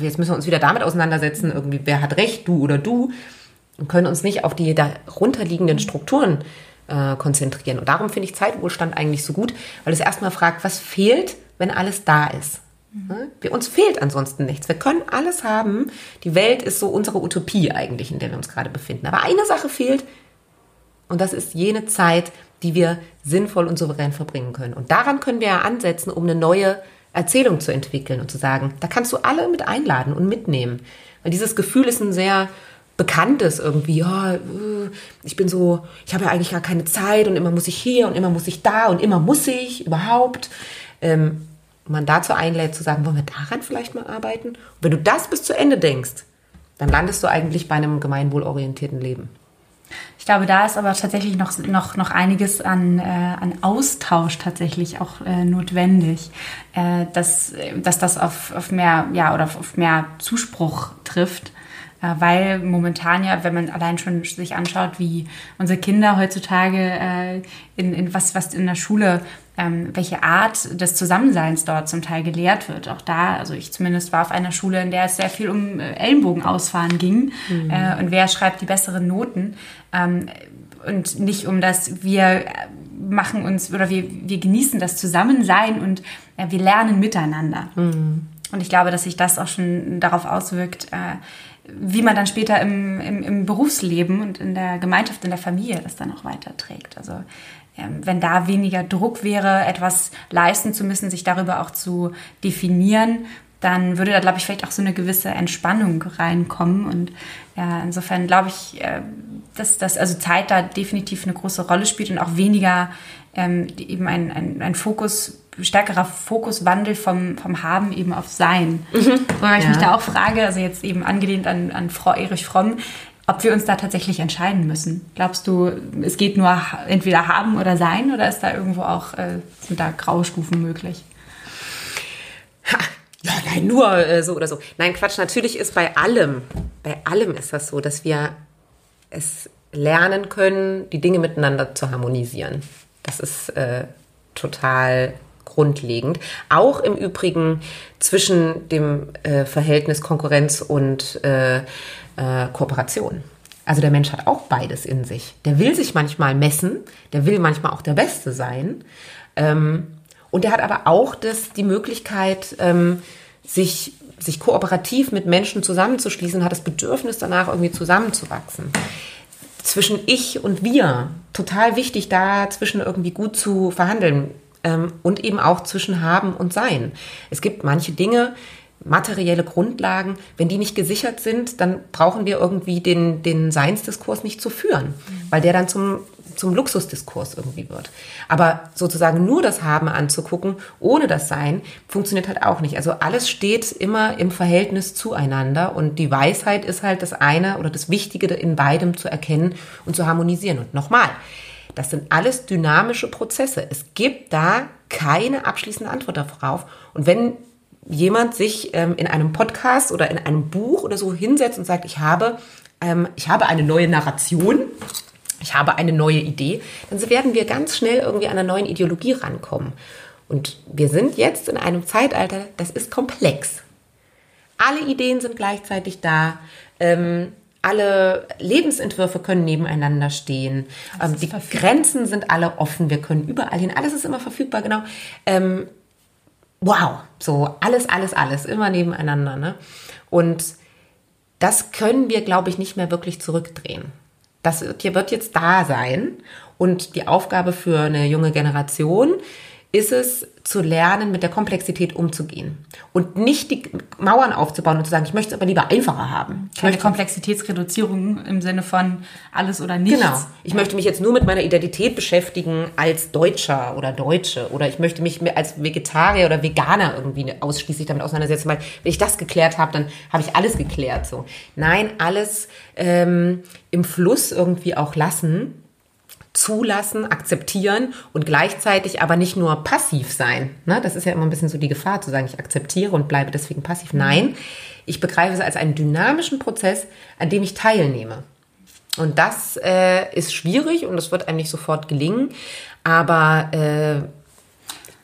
jetzt müssen wir uns wieder damit auseinandersetzen, irgendwie, wer hat recht, du oder du, und können uns nicht auf die darunterliegenden Strukturen äh, konzentrieren. Und darum finde ich Zeitwohlstand eigentlich so gut, weil es erstmal fragt, was fehlt, wenn alles da ist. Mhm. Wir, uns fehlt ansonsten nichts. Wir können alles haben. Die Welt ist so unsere Utopie eigentlich, in der wir uns gerade befinden. Aber eine Sache fehlt, und das ist jene Zeit, die wir sinnvoll und souverän verbringen können. Und daran können wir ja ansetzen, um eine neue Erzählung zu entwickeln und zu sagen, da kannst du alle mit einladen und mitnehmen. Weil dieses Gefühl ist ein sehr bekanntes irgendwie, ja, äh, ich bin so, ich habe ja eigentlich gar keine Zeit und immer muss ich hier und immer muss ich da und immer muss ich überhaupt. Ähm, man dazu einlädt zu sagen, wollen wir daran vielleicht mal arbeiten? Und wenn du das bis zu Ende denkst, dann landest du eigentlich bei einem gemeinwohlorientierten Leben. Ich glaube, da ist aber tatsächlich noch, noch, noch einiges an, äh, an Austausch tatsächlich auch äh, notwendig, äh, dass, dass das auf, auf mehr, ja, oder auf mehr Zuspruch trifft. Äh, weil momentan ja, wenn man allein schon sich anschaut, wie unsere Kinder heutzutage äh, in, in was, was in der Schule ähm, welche Art des Zusammenseins dort zum Teil gelehrt wird. Auch da, also ich zumindest war auf einer Schule, in der es sehr viel um äh, Ellenbogenausfahren ging mhm. äh, und wer schreibt die besseren Noten ähm, und nicht um das, wir machen uns oder wir, wir genießen das Zusammensein und äh, wir lernen miteinander. Mhm. Und ich glaube, dass sich das auch schon darauf auswirkt, äh, wie man dann später im, im, im Berufsleben und in der Gemeinschaft, in der Familie das dann auch weiterträgt. Also wenn da weniger Druck wäre, etwas leisten zu müssen, sich darüber auch zu definieren, dann würde da, glaube ich, vielleicht auch so eine gewisse Entspannung reinkommen. Und ja, insofern glaube ich, äh, dass das also Zeit da definitiv eine große Rolle spielt und auch weniger ähm, eben ein, ein, ein Fokus, stärkerer Fokuswandel vom, vom Haben eben auf Sein. Mhm. Wobei ich ja. mich da auch frage, also jetzt eben angelehnt an, an Frau Erich Fromm, ob wir uns da tatsächlich entscheiden müssen. Glaubst du, es geht nur entweder haben oder sein oder ist da irgendwo auch, äh, sind da Graustufen möglich? Ha, ja, nein, nur äh, so oder so. Nein, Quatsch, natürlich ist bei allem, bei allem ist das so, dass wir es lernen können, die Dinge miteinander zu harmonisieren. Das ist äh, total grundlegend. Auch im Übrigen zwischen dem äh, Verhältnis Konkurrenz und äh, äh, Kooperation. Also der Mensch hat auch beides in sich. Der will sich manchmal messen, der will manchmal auch der Beste sein. Ähm, und der hat aber auch das, die Möglichkeit, ähm, sich, sich kooperativ mit Menschen zusammenzuschließen, hat das Bedürfnis danach irgendwie zusammenzuwachsen. Zwischen ich und wir, total wichtig, da zwischen irgendwie gut zu verhandeln ähm, und eben auch zwischen haben und sein. Es gibt manche Dinge, materielle Grundlagen, wenn die nicht gesichert sind, dann brauchen wir irgendwie den, den Seinsdiskurs nicht zu führen, mhm. weil der dann zum, zum Luxusdiskurs irgendwie wird. Aber sozusagen nur das Haben anzugucken, ohne das Sein, funktioniert halt auch nicht. Also alles steht immer im Verhältnis zueinander und die Weisheit ist halt das eine oder das Wichtige in beidem zu erkennen und zu harmonisieren. Und nochmal, das sind alles dynamische Prozesse. Es gibt da keine abschließende Antwort darauf. Und wenn jemand sich ähm, in einem Podcast oder in einem Buch oder so hinsetzt und sagt, ich habe, ähm, ich habe eine neue Narration, ich habe eine neue Idee, dann werden wir ganz schnell irgendwie an einer neuen Ideologie rankommen. Und wir sind jetzt in einem Zeitalter, das ist komplex. Alle Ideen sind gleichzeitig da. Ähm, alle Lebensentwürfe können nebeneinander stehen. Ähm, die verfügbar. Grenzen sind alle offen. Wir können überall hin. Alles ist immer verfügbar, genau. Ähm, wow, so alles, alles, alles, immer nebeneinander. Ne? Und das können wir, glaube ich, nicht mehr wirklich zurückdrehen. Das wird jetzt da sein. Und die Aufgabe für eine junge Generation ist es, zu lernen, mit der Komplexität umzugehen und nicht die Mauern aufzubauen und zu sagen, ich möchte es aber lieber einfacher haben. Ich Keine Komplexitätsreduzierung im Sinne von alles oder nichts. Genau. Ich möchte mich jetzt nur mit meiner Identität beschäftigen als Deutscher oder Deutsche oder ich möchte mich als Vegetarier oder Veganer irgendwie ausschließlich damit auseinandersetzen, weil wenn ich das geklärt habe, dann habe ich alles geklärt. So, nein, alles ähm, im Fluss irgendwie auch lassen zulassen, akzeptieren und gleichzeitig aber nicht nur passiv sein. Ne? Das ist ja immer ein bisschen so die Gefahr, zu sagen, ich akzeptiere und bleibe deswegen passiv. Mhm. Nein, ich begreife es als einen dynamischen Prozess, an dem ich teilnehme. Und das äh, ist schwierig und das wird einem nicht sofort gelingen, aber äh,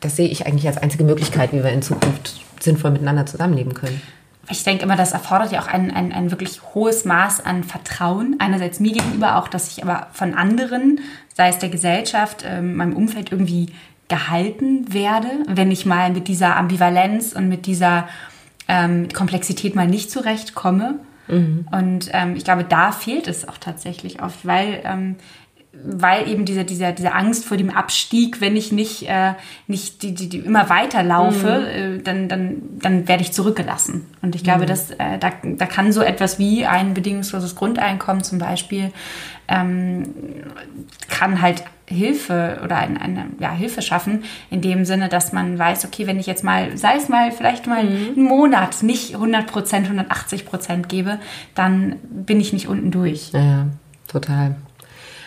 das sehe ich eigentlich als einzige Möglichkeit, wie wir in Zukunft sinnvoll miteinander zusammenleben können ich denke immer, das erfordert ja auch ein, ein, ein wirklich hohes Maß an Vertrauen. Einerseits mir gegenüber, auch dass ich aber von anderen, sei es der Gesellschaft, äh, meinem Umfeld irgendwie gehalten werde, wenn ich mal mit dieser Ambivalenz und mit dieser ähm, Komplexität mal nicht zurechtkomme. Mhm. Und ähm, ich glaube, da fehlt es auch tatsächlich oft, weil ähm, weil eben diese, diese, diese Angst vor dem Abstieg, wenn ich nicht, äh, nicht die, die, die immer weiterlaufe, mhm. äh, dann, dann, dann werde ich zurückgelassen. Und ich glaube, mhm. dass, äh, da, da kann so etwas wie ein bedingungsloses Grundeinkommen zum Beispiel, ähm, kann halt Hilfe oder eine, eine ja, Hilfe schaffen, in dem Sinne, dass man weiß, okay, wenn ich jetzt mal, sei es mal vielleicht mal mhm. einen Monat nicht 100 Prozent, 180 Prozent gebe, dann bin ich nicht unten durch. Ja, total.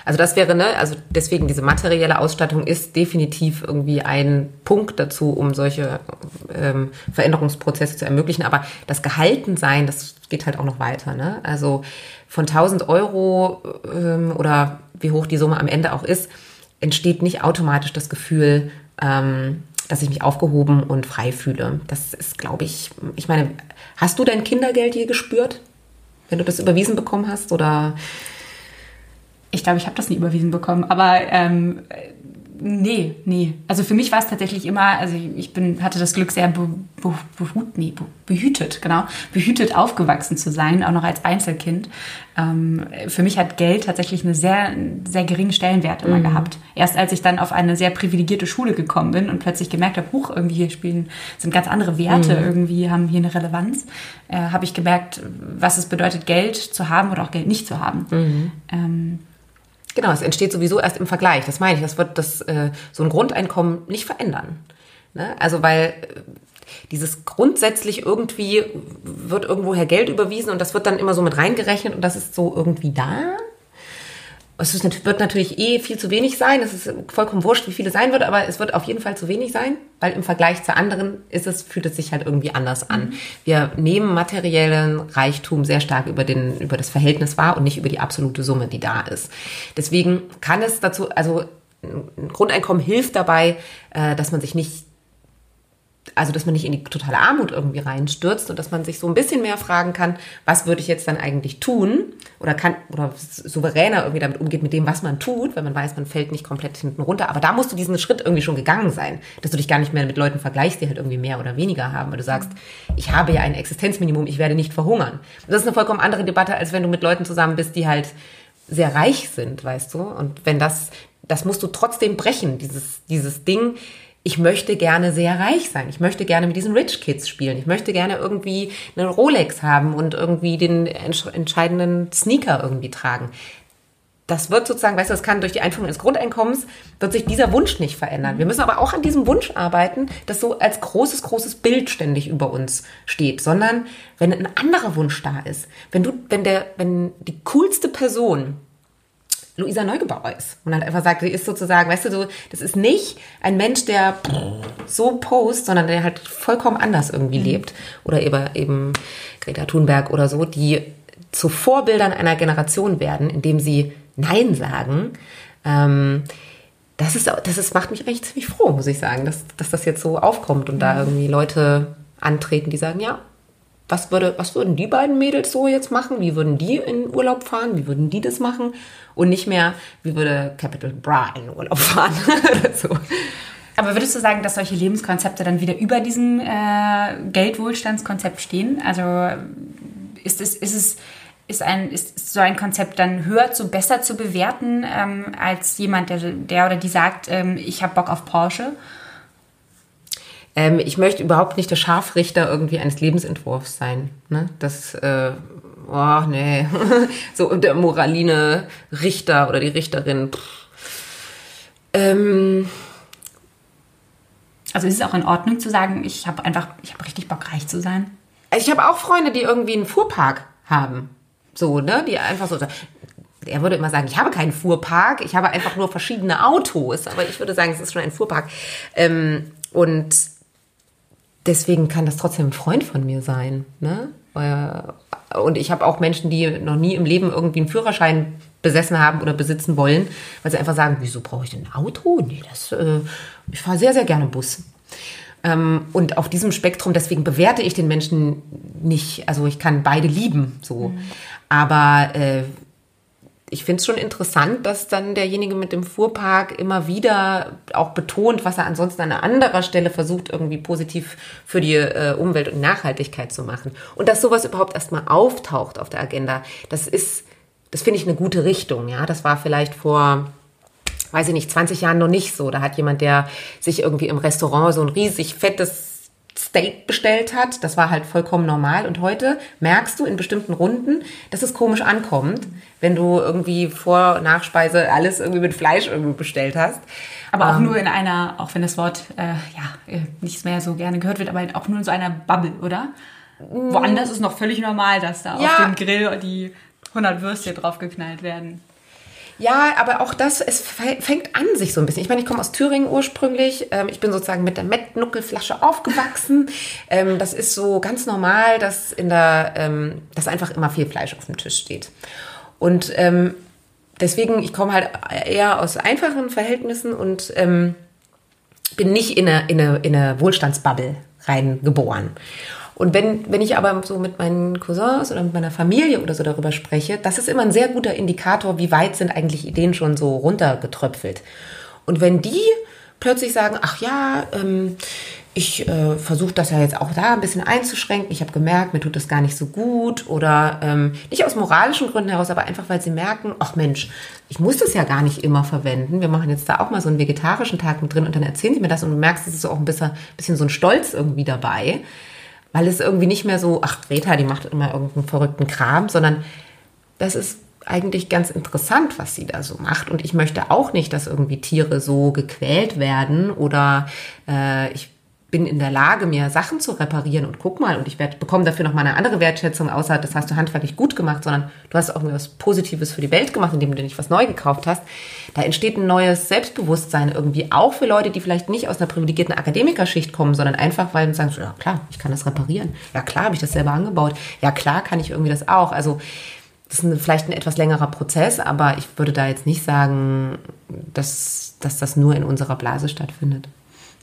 Also das wäre, ne, also deswegen diese materielle Ausstattung ist definitiv irgendwie ein Punkt dazu, um solche ähm, Veränderungsprozesse zu ermöglichen. Aber das Gehaltensein, das geht halt auch noch weiter. Ne? Also von 1000 Euro ähm, oder wie hoch die Summe am Ende auch ist, entsteht nicht automatisch das Gefühl, ähm, dass ich mich aufgehoben und frei fühle. Das ist, glaube ich, ich meine, hast du dein Kindergeld je gespürt, wenn du das überwiesen bekommen hast oder ich glaube, ich habe das nie überwiesen bekommen, aber ähm, nee, nee. Also für mich war es tatsächlich immer, also ich bin, hatte das Glück, sehr be, be, behut, nee, behütet, genau, behütet aufgewachsen zu sein, auch noch als Einzelkind. Ähm, für mich hat Geld tatsächlich einen sehr, sehr geringen Stellenwert immer mhm. gehabt. Erst als ich dann auf eine sehr privilegierte Schule gekommen bin und plötzlich gemerkt habe, huch, irgendwie hier spielen, sind ganz andere Werte, mhm. irgendwie haben hier eine Relevanz, äh, habe ich gemerkt, was es bedeutet, Geld zu haben oder auch Geld nicht zu haben. Mhm. Ähm, Genau, es entsteht sowieso erst im Vergleich. Das meine ich. Das wird das, äh, so ein Grundeinkommen nicht verändern. Ne? Also weil äh, dieses grundsätzlich irgendwie wird irgendwoher Geld überwiesen und das wird dann immer so mit reingerechnet und das ist so irgendwie da es ist, wird natürlich eh viel zu wenig sein. Es ist vollkommen wurscht, wie viele sein wird, aber es wird auf jeden Fall zu wenig sein, weil im Vergleich zu anderen ist es, fühlt es sich halt irgendwie anders an. Mhm. Wir nehmen materiellen Reichtum sehr stark über den, über das Verhältnis wahr und nicht über die absolute Summe, die da ist. Deswegen kann es dazu, also ein Grundeinkommen hilft dabei, äh, dass man sich nicht also dass man nicht in die totale Armut irgendwie reinstürzt und dass man sich so ein bisschen mehr fragen kann, was würde ich jetzt dann eigentlich tun oder kann oder souveräner irgendwie damit umgeht mit dem, was man tut, weil man weiß, man fällt nicht komplett hinten runter. Aber da musst du diesen Schritt irgendwie schon gegangen sein, dass du dich gar nicht mehr mit Leuten vergleichst, die halt irgendwie mehr oder weniger haben, weil du sagst, ich habe ja ein Existenzminimum, ich werde nicht verhungern. Das ist eine vollkommen andere Debatte, als wenn du mit Leuten zusammen bist, die halt sehr reich sind, weißt du? Und wenn das, das musst du trotzdem brechen, dieses, dieses Ding, ich möchte gerne sehr reich sein. Ich möchte gerne mit diesen Rich Kids spielen. Ich möchte gerne irgendwie eine Rolex haben und irgendwie den entscheidenden Sneaker irgendwie tragen. Das wird sozusagen, weißt du, das kann durch die Einführung des Grundeinkommens, wird sich dieser Wunsch nicht verändern. Wir müssen aber auch an diesem Wunsch arbeiten, das so als großes, großes Bild ständig über uns steht, sondern wenn ein anderer Wunsch da ist, wenn du, wenn der, wenn die coolste Person Luisa Neugebauer ist. Und halt einfach sagt, sie ist sozusagen, weißt du, so, das ist nicht ein Mensch, der so post, sondern der halt vollkommen anders irgendwie mhm. lebt. Oder eben, eben Greta Thunberg oder so, die zu Vorbildern einer Generation werden, indem sie Nein sagen. Ähm, das ist, das ist, macht mich eigentlich ziemlich froh, muss ich sagen, dass, dass das jetzt so aufkommt und da mhm. irgendwie Leute antreten, die sagen, ja, was, würde, was würden die beiden Mädels so jetzt machen? Wie würden die in Urlaub fahren? Wie würden die das machen? Und nicht mehr, wie würde Capital Bra in Urlaub fahren so. Aber würdest du sagen, dass solche Lebenskonzepte dann wieder über diesem äh, Geldwohlstandskonzept stehen? Also ist es, ist es ist, ein, ist so ein Konzept dann höher zu besser zu bewerten ähm, als jemand, der, der oder die sagt, ähm, ich habe Bock auf Porsche? Ähm, ich möchte überhaupt nicht der Scharfrichter irgendwie eines Lebensentwurfs sein. Ne? Das, äh, oh nee, so der moraline Richter oder die Richterin. Ähm, also ist es auch in Ordnung zu sagen, ich habe einfach, ich habe richtig Bock, reich zu sein? Ich habe auch Freunde, die irgendwie einen Fuhrpark haben. So, ne? Die einfach so. Er würde immer sagen, ich habe keinen Fuhrpark, ich habe einfach nur verschiedene Autos. Aber ich würde sagen, es ist schon ein Fuhrpark. Ähm, und deswegen kann das trotzdem ein Freund von mir sein. Ne? Äh, und ich habe auch Menschen, die noch nie im Leben irgendwie einen Führerschein besessen haben oder besitzen wollen, weil sie einfach sagen, wieso brauche ich denn ein Auto? Nee, das, äh, ich fahre sehr, sehr gerne Bus. Ähm, und auf diesem Spektrum, deswegen bewerte ich den Menschen nicht, also ich kann beide lieben, so. Mhm. Aber äh, ich finde es schon interessant, dass dann derjenige mit dem Fuhrpark immer wieder auch betont, was er ansonsten an einer anderen Stelle versucht, irgendwie positiv für die äh, Umwelt und Nachhaltigkeit zu machen. Und dass sowas überhaupt erstmal auftaucht auf der Agenda, das ist, das finde ich eine gute Richtung. Ja, das war vielleicht vor weiß ich nicht, 20 Jahren noch nicht so. Da hat jemand, der sich irgendwie im Restaurant so ein riesig fettes Steak bestellt hat. Das war halt vollkommen normal. Und heute merkst du in bestimmten Runden, dass es komisch ankommt, wenn du irgendwie vor Nachspeise alles irgendwie mit Fleisch irgendwie bestellt hast. Aber auch ähm, nur in einer, auch wenn das Wort äh, ja äh, nicht mehr so gerne gehört wird, aber auch nur in so einer Bubble, oder? Woanders ist noch völlig normal, dass da ja, auf dem Grill die 100 Würstchen draufgeknallt werden. Ja, aber auch das, es fängt an sich so ein bisschen. Ich meine, ich komme aus Thüringen ursprünglich. Ähm, ich bin sozusagen mit der Mettnuckelflasche aufgewachsen. Ähm, das ist so ganz normal, dass in der, ähm, dass einfach immer viel Fleisch auf dem Tisch steht. Und deswegen, ich komme halt eher aus einfachen Verhältnissen und bin nicht in eine, in eine, in eine Wohlstandsbubble reingeboren. Und wenn, wenn ich aber so mit meinen Cousins oder mit meiner Familie oder so darüber spreche, das ist immer ein sehr guter Indikator, wie weit sind eigentlich Ideen schon so runtergetröpfelt. Und wenn die plötzlich sagen, ach ja, ähm, ich äh, versuche das ja jetzt auch da ein bisschen einzuschränken. Ich habe gemerkt, mir tut das gar nicht so gut oder ähm, nicht aus moralischen Gründen heraus, aber einfach, weil sie merken, ach Mensch, ich muss das ja gar nicht immer verwenden. Wir machen jetzt da auch mal so einen vegetarischen Tag mit drin und dann erzählen sie mir das und du merkst, es ist auch ein bisschen, bisschen so ein Stolz irgendwie dabei weil es irgendwie nicht mehr so, ach, Greta, die macht immer irgendeinen verrückten Kram, sondern das ist eigentlich ganz interessant, was sie da so macht. Und ich möchte auch nicht, dass irgendwie Tiere so gequält werden oder äh, ich bin in der Lage, mir Sachen zu reparieren und guck mal, und ich werde, bekomme dafür noch mal eine andere Wertschätzung, außer das hast du handwerklich gut gemacht, sondern du hast auch was Positives für die Welt gemacht, indem du nicht was neu gekauft hast. Da entsteht ein neues Selbstbewusstsein irgendwie, auch für Leute, die vielleicht nicht aus einer privilegierten Akademikerschicht kommen, sondern einfach, weil sie sagen, ja klar, ich kann das reparieren. Ja klar, habe ich das selber angebaut. Ja klar, kann ich irgendwie das auch. Also das ist vielleicht ein etwas längerer Prozess, aber ich würde da jetzt nicht sagen, dass, dass das nur in unserer Blase stattfindet.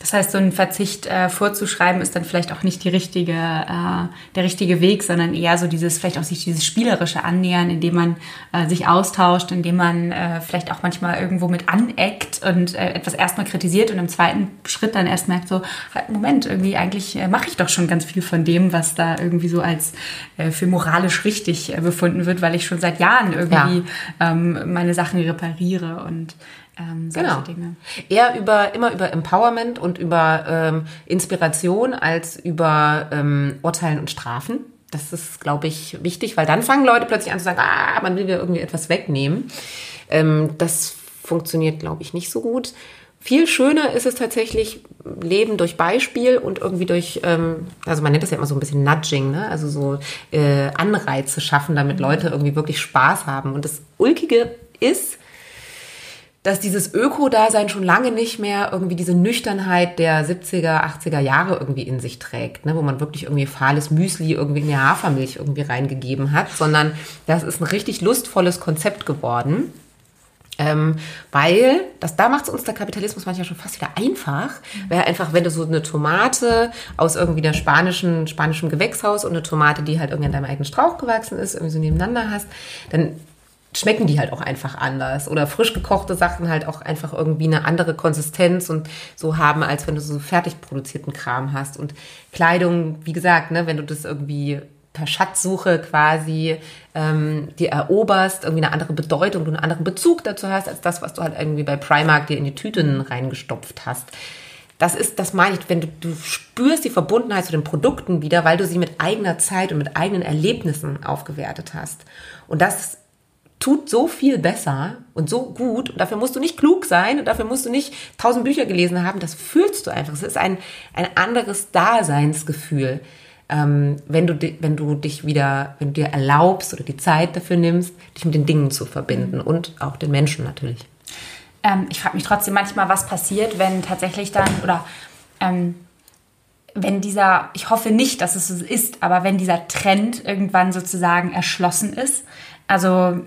Das heißt, so ein Verzicht äh, vorzuschreiben ist dann vielleicht auch nicht die richtige, äh, der richtige Weg, sondern eher so dieses, vielleicht auch sich dieses spielerische Annähern, indem man äh, sich austauscht, indem man äh, vielleicht auch manchmal irgendwo mit aneckt und äh, etwas erstmal kritisiert und im zweiten Schritt dann erst merkt so, halt, Moment, irgendwie eigentlich äh, mache ich doch schon ganz viel von dem, was da irgendwie so als äh, für moralisch richtig äh, befunden wird, weil ich schon seit Jahren irgendwie ja. ähm, meine Sachen repariere und ähm, solche genau. Dinge. Eher über, immer über Empowerment und über ähm, Inspiration als über ähm, Urteilen und Strafen. Das ist, glaube ich, wichtig, weil dann fangen Leute plötzlich an zu sagen, ah, man will mir irgendwie etwas wegnehmen. Ähm, das funktioniert, glaube ich, nicht so gut. Viel schöner ist es tatsächlich, Leben durch Beispiel und irgendwie durch, ähm, also man nennt das ja immer so ein bisschen Nudging, ne? also so äh, Anreize schaffen, damit Leute irgendwie wirklich Spaß haben. Und das Ulkige ist, dass dieses Öko-Dasein schon lange nicht mehr irgendwie diese Nüchternheit der 70er, 80er Jahre irgendwie in sich trägt, ne, wo man wirklich irgendwie fahles Müsli irgendwie in die Hafermilch irgendwie reingegeben hat, sondern das ist ein richtig lustvolles Konzept geworden. Ähm, weil, das, da macht es uns der Kapitalismus manchmal schon fast wieder einfach. Weil einfach, wenn du so eine Tomate aus irgendwie der spanischen, spanischen Gewächshaus und eine Tomate, die halt irgendwie an deinem eigenen Strauch gewachsen ist, irgendwie so nebeneinander hast, dann schmecken die halt auch einfach anders. Oder frisch gekochte Sachen halt auch einfach irgendwie eine andere Konsistenz und so haben, als wenn du so fertig produzierten Kram hast. Und Kleidung, wie gesagt, ne, wenn du das irgendwie per Schatzsuche quasi ähm, dir eroberst, irgendwie eine andere Bedeutung, du einen anderen Bezug dazu hast, als das, was du halt irgendwie bei Primark dir in die Tüten reingestopft hast. Das ist, das meine ich, wenn du, du spürst die Verbundenheit zu den Produkten wieder, weil du sie mit eigener Zeit und mit eigenen Erlebnissen aufgewertet hast. Und das tut so viel besser und so gut. Und dafür musst du nicht klug sein und dafür musst du nicht tausend Bücher gelesen haben. Das fühlst du einfach. Es ist ein, ein anderes Daseinsgefühl ähm, wenn, du, wenn du dich wieder, wenn du dir erlaubst oder die Zeit dafür nimmst, dich mit den Dingen zu verbinden mhm. und auch den Menschen natürlich. Ähm, ich frage mich trotzdem manchmal, was passiert, wenn tatsächlich dann oder ähm, wenn dieser, ich hoffe nicht, dass es so ist, aber wenn dieser Trend irgendwann sozusagen erschlossen ist. Also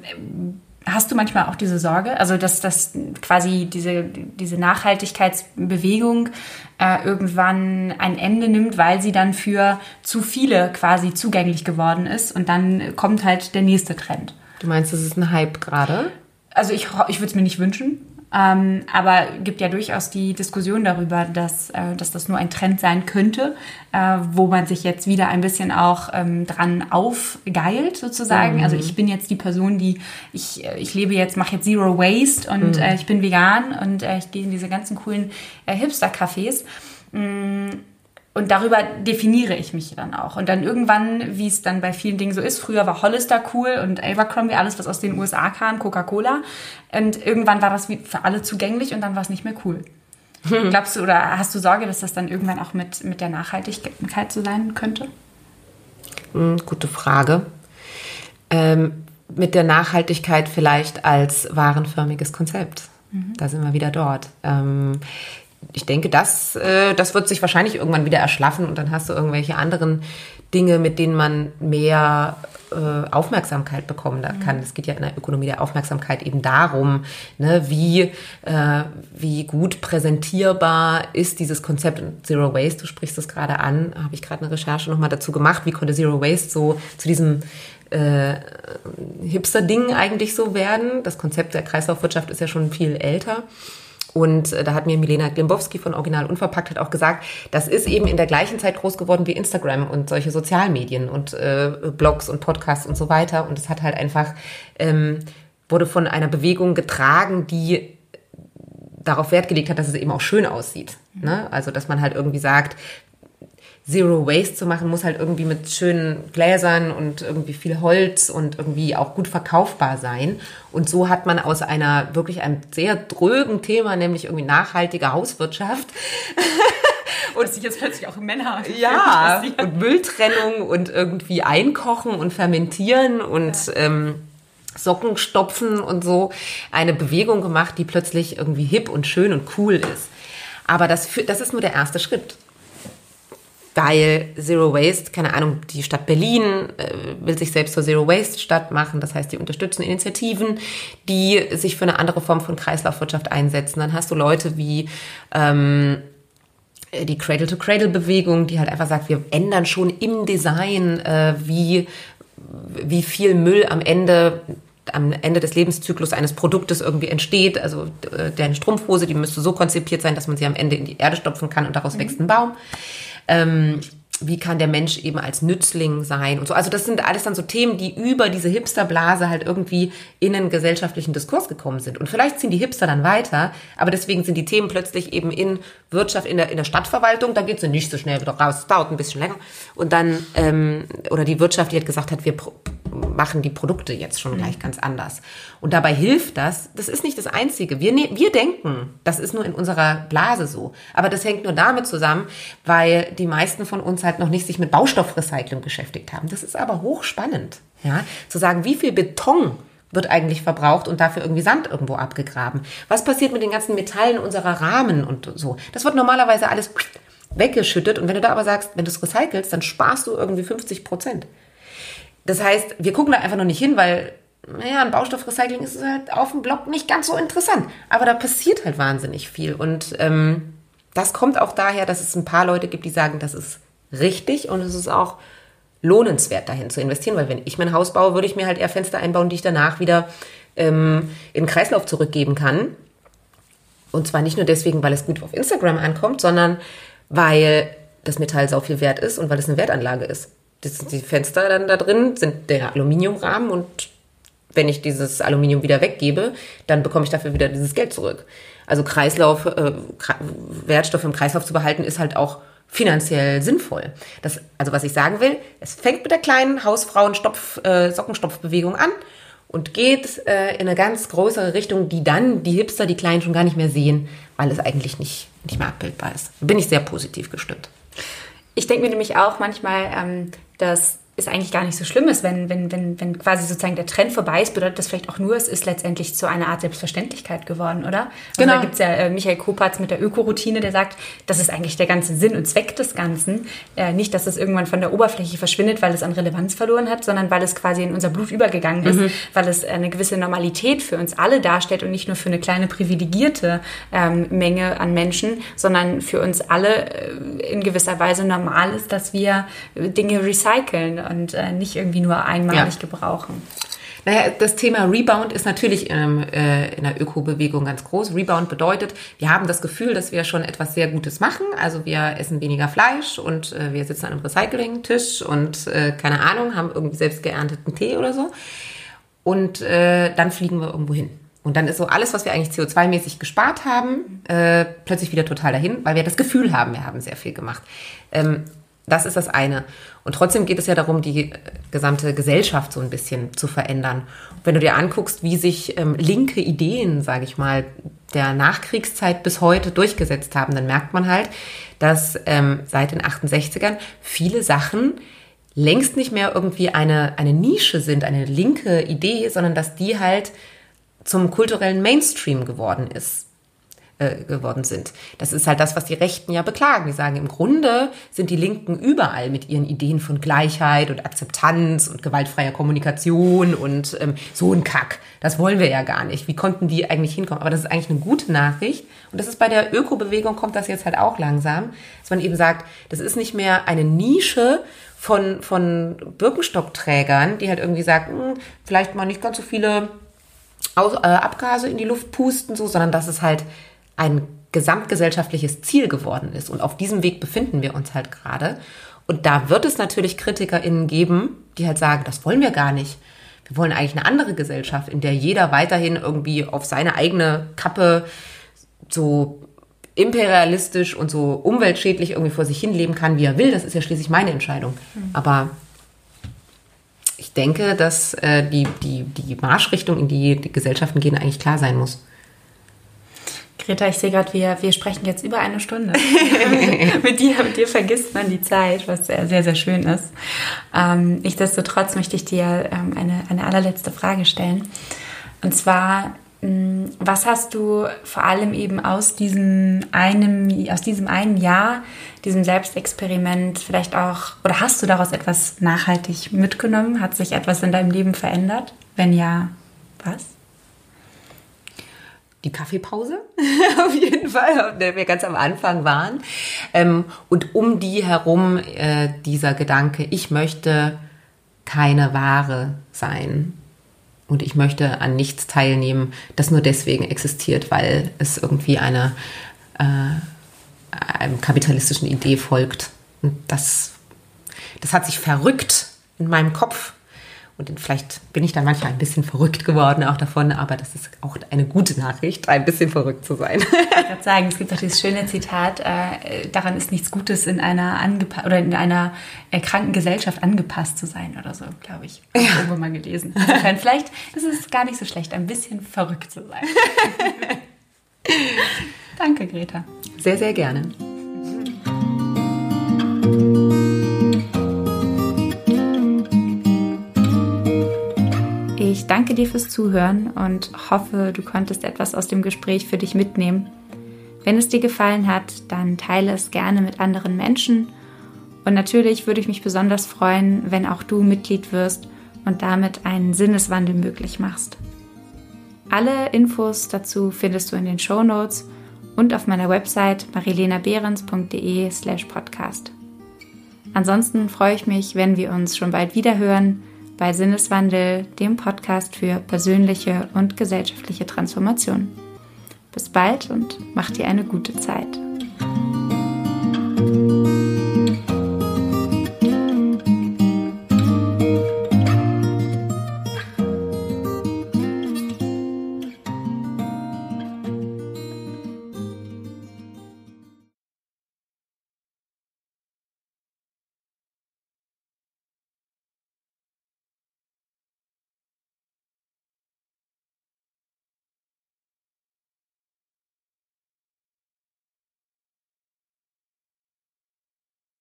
Hast du manchmal auch diese Sorge, also dass, dass quasi diese, diese Nachhaltigkeitsbewegung äh, irgendwann ein Ende nimmt, weil sie dann für zu viele quasi zugänglich geworden ist und dann kommt halt der nächste Trend? Du meinst, das ist ein Hype gerade? Also ich, ich würde es mir nicht wünschen, ähm, aber gibt ja durchaus die Diskussion darüber, dass, äh, dass das nur ein Trend sein könnte, äh, wo man sich jetzt wieder ein bisschen auch ähm, dran aufgeilt sozusagen. Mhm. Also ich bin jetzt die Person, die ich, äh, ich lebe jetzt, mache jetzt Zero Waste und mhm. äh, ich bin vegan und äh, ich gehe in diese ganzen coolen äh, Hipster-Cafés. Mm, und darüber definiere ich mich dann auch. Und dann irgendwann, wie es dann bei vielen Dingen so ist, früher war Hollister cool und Abercrombie, alles, was aus den USA kam, Coca-Cola. Und irgendwann war das für alle zugänglich und dann war es nicht mehr cool. Hm. Glaubst du oder hast du Sorge, dass das dann irgendwann auch mit, mit der Nachhaltigkeit so sein könnte? Hm, gute Frage. Ähm, mit der Nachhaltigkeit vielleicht als warenförmiges Konzept. Mhm. Da sind wir wieder dort. Ähm, ich denke, das, äh, das wird sich wahrscheinlich irgendwann wieder erschlaffen und dann hast du irgendwelche anderen Dinge, mit denen man mehr äh, Aufmerksamkeit bekommen kann. Es geht ja in der Ökonomie der Aufmerksamkeit eben darum, ne, wie, äh, wie gut präsentierbar ist dieses Konzept Zero Waste. Du sprichst es gerade an, habe ich gerade eine Recherche nochmal dazu gemacht, wie konnte Zero Waste so zu diesem äh, Hipster-Ding eigentlich so werden. Das Konzept der Kreislaufwirtschaft ist ja schon viel älter. Und äh, da hat mir Milena Glimbowski von Original Unverpackt hat auch gesagt, das ist eben in der gleichen Zeit groß geworden wie Instagram und solche Sozialmedien und äh, Blogs und Podcasts und so weiter. Und es hat halt einfach, ähm, wurde von einer Bewegung getragen, die darauf Wert gelegt hat, dass es eben auch schön aussieht. Ne? Also, dass man halt irgendwie sagt, Zero Waste zu machen, muss halt irgendwie mit schönen Gläsern und irgendwie viel Holz und irgendwie auch gut verkaufbar sein. Und so hat man aus einer wirklich einem sehr drögen Thema, nämlich irgendwie nachhaltige Hauswirtschaft, und sich jetzt plötzlich auch Männer. Ja, und Mülltrennung und irgendwie einkochen und fermentieren und ja. ähm, Socken stopfen und so eine Bewegung gemacht, die plötzlich irgendwie hip und schön und cool ist. Aber das, das ist nur der erste Schritt weil Zero Waste, keine Ahnung, die Stadt Berlin äh, will sich selbst zur Zero Waste Stadt machen. Das heißt, die unterstützen Initiativen, die sich für eine andere Form von Kreislaufwirtschaft einsetzen. Dann hast du Leute wie ähm, die Cradle-to-Cradle-Bewegung, die halt einfach sagt, wir ändern schon im Design, äh, wie, wie viel Müll am Ende am Ende des Lebenszyklus eines Produktes irgendwie entsteht. Also äh, deine Strumpfhose, die müsste so konzipiert sein, dass man sie am Ende in die Erde stopfen kann und daraus mhm. wächst ein Baum. Ähm, wie kann der Mensch eben als Nützling sein und so. Also das sind alles dann so Themen, die über diese Hipsterblase halt irgendwie in einen gesellschaftlichen Diskurs gekommen sind. Und vielleicht ziehen die Hipster dann weiter, aber deswegen sind die Themen plötzlich eben in Wirtschaft, in der, in der Stadtverwaltung, da geht sie nicht so schnell wieder raus, dauert ein bisschen länger. Und dann, ähm, oder die Wirtschaft, die hat gesagt hat, wir machen die Produkte jetzt schon gleich ganz anders. Und dabei hilft das, das ist nicht das Einzige. Wir, ne, wir denken, das ist nur in unserer Blase so. Aber das hängt nur damit zusammen, weil die meisten von uns halt noch nicht sich mit Baustoffrecycling beschäftigt haben. Das ist aber hochspannend, ja, zu sagen, wie viel Beton wird eigentlich verbraucht und dafür irgendwie Sand irgendwo abgegraben. Was passiert mit den ganzen Metallen unserer Rahmen und so? Das wird normalerweise alles weggeschüttet und wenn du da aber sagst, wenn du es recycelst, dann sparst du irgendwie 50 Prozent. Das heißt, wir gucken da einfach noch nicht hin, weil naja, ein Baustoffrecycling ist halt auf dem Blog nicht ganz so interessant. Aber da passiert halt wahnsinnig viel. Und ähm, das kommt auch daher, dass es ein paar Leute gibt, die sagen, das ist richtig und es ist auch lohnenswert, dahin zu investieren. Weil wenn ich mein Haus baue, würde ich mir halt eher Fenster einbauen, die ich danach wieder ähm, in den Kreislauf zurückgeben kann. Und zwar nicht nur deswegen, weil es gut auf Instagram ankommt, sondern weil das Metall sau viel wert ist und weil es eine Wertanlage ist. Das, die Fenster dann da drin sind der Aluminiumrahmen und wenn ich dieses Aluminium wieder weggebe, dann bekomme ich dafür wieder dieses Geld zurück. Also Kreislauf, äh, Wertstoffe im Kreislauf zu behalten, ist halt auch finanziell sinnvoll. Das, also was ich sagen will, es fängt mit der kleinen Hausfrauen-Stopf, äh, Sockenstopfbewegung an und geht äh, in eine ganz größere Richtung, die dann die Hipster, die Kleinen schon gar nicht mehr sehen, weil es eigentlich nicht, nicht mehr abbildbar ist. Da bin ich sehr positiv gestimmt. Ich denke mir nämlich auch manchmal, ähm, dass es eigentlich gar nicht so schlimm ist, wenn, wenn, wenn, wenn quasi sozusagen der Trend vorbei ist, bedeutet das vielleicht auch nur, es ist letztendlich zu einer Art Selbstverständlichkeit geworden, oder? Also genau. da gibt es ja äh, Michael Kopatz mit der Ökoroutine, der sagt, das ist eigentlich der ganze Sinn und Zweck des Ganzen. Äh, nicht, dass es irgendwann von der Oberfläche verschwindet, weil es an Relevanz verloren hat, sondern weil es quasi in unser Blut übergegangen ist, mhm. weil es eine gewisse Normalität für uns alle darstellt und nicht nur für eine kleine privilegierte ähm, Menge an Menschen, sondern für uns alle äh, in gewisser Weise normal ist, dass wir Dinge recyceln und äh, nicht irgendwie nur einmalig ja. gebrauchen. Naja, das Thema Rebound ist natürlich ähm, äh, in der Ökobewegung ganz groß. Rebound bedeutet, wir haben das Gefühl, dass wir schon etwas sehr Gutes machen. Also wir essen weniger Fleisch und äh, wir sitzen an einem Recyclingtisch und äh, keine Ahnung, haben irgendwie selbst geernteten Tee oder so. Und äh, dann fliegen wir irgendwo hin. Und dann ist so alles, was wir eigentlich CO2-mäßig gespart haben, äh, plötzlich wieder total dahin, weil wir das Gefühl haben, wir haben sehr viel gemacht. Ähm, das ist das eine. Und trotzdem geht es ja darum, die äh, gesamte Gesellschaft so ein bisschen zu verändern. Und wenn du dir anguckst, wie sich ähm, linke Ideen, sage ich mal, der Nachkriegszeit bis heute durchgesetzt haben, dann merkt man halt, dass ähm, seit den 68ern viele Sachen längst nicht mehr irgendwie eine, eine Nische sind, eine linke Idee, sondern dass die halt zum kulturellen Mainstream geworden ist äh, geworden sind. Das ist halt das, was die Rechten ja beklagen. Die sagen, im Grunde sind die Linken überall mit ihren Ideen von Gleichheit und Akzeptanz und gewaltfreier Kommunikation und ähm, so ein Kack. Das wollen wir ja gar nicht. Wie konnten die eigentlich hinkommen? Aber das ist eigentlich eine gute Nachricht. Und das ist bei der Ökobewegung kommt das jetzt halt auch langsam, dass man eben sagt, das ist nicht mehr eine Nische von, von Birkenstockträgern, die halt irgendwie sagen, hm, vielleicht mal nicht ganz so viele äh, Abgase in die Luft pusten, so, sondern dass es halt ein gesamtgesellschaftliches Ziel geworden ist. Und auf diesem Weg befinden wir uns halt gerade. Und da wird es natürlich KritikerInnen geben, die halt sagen, das wollen wir gar nicht. Wir wollen eigentlich eine andere Gesellschaft, in der jeder weiterhin irgendwie auf seine eigene Kappe so imperialistisch und so umweltschädlich irgendwie vor sich hin leben kann, wie er will. Das ist ja schließlich meine Entscheidung. Mhm. Aber ich denke, dass äh, die, die, die Marschrichtung, in die die Gesellschaften gehen, eigentlich klar sein muss. Greta, ich sehe gerade, wir, wir sprechen jetzt über eine Stunde. mit, dir, mit dir vergisst man die Zeit, was sehr, sehr, sehr schön ist. Ähm, nichtsdestotrotz möchte ich dir ähm, eine, eine allerletzte Frage stellen. Und zwar, mh, hm, was hast du vor allem eben aus diesem, einem, aus diesem einen Jahr, diesem Selbstexperiment vielleicht auch, oder hast du daraus etwas nachhaltig mitgenommen? Hat sich etwas in deinem Leben verändert? Wenn ja, was? Die Kaffeepause, auf jeden Fall, auf der wir ganz am Anfang waren. Ähm, und um die herum äh, dieser Gedanke, ich möchte keine Ware sein. Und ich möchte an nichts teilnehmen, das nur deswegen existiert, weil es irgendwie eine, äh, einer kapitalistischen Idee folgt. Und das, das hat sich verrückt in meinem Kopf und vielleicht bin ich dann manchmal ein bisschen verrückt geworden auch davon, aber das ist auch eine gute Nachricht, ein bisschen verrückt zu sein. Ich würde sagen, es gibt auch dieses schöne Zitat, äh, daran ist nichts Gutes in einer oder in einer äh, kranken Gesellschaft angepasst zu sein oder so, glaube ich. Ja. irgendwo mal gelesen. Insofern, vielleicht ist es gar nicht so schlecht, ein bisschen verrückt zu sein. Danke, Greta. Sehr, sehr gerne. Ich danke dir fürs Zuhören und hoffe, du konntest etwas aus dem Gespräch für dich mitnehmen. Wenn es dir gefallen hat, dann teile es gerne mit anderen Menschen. Und natürlich würde ich mich besonders freuen, wenn auch du Mitglied wirst und damit einen Sinneswandel möglich machst. Alle Infos dazu findest du in den Show Notes und auf meiner Website marilenabehrens.de slash podcast. Ansonsten freue ich mich, wenn wir uns schon bald wieder hören bei Sinneswandel, dem Podcast für persönliche und gesellschaftliche Transformation. Bis bald und mach dir eine gute Zeit.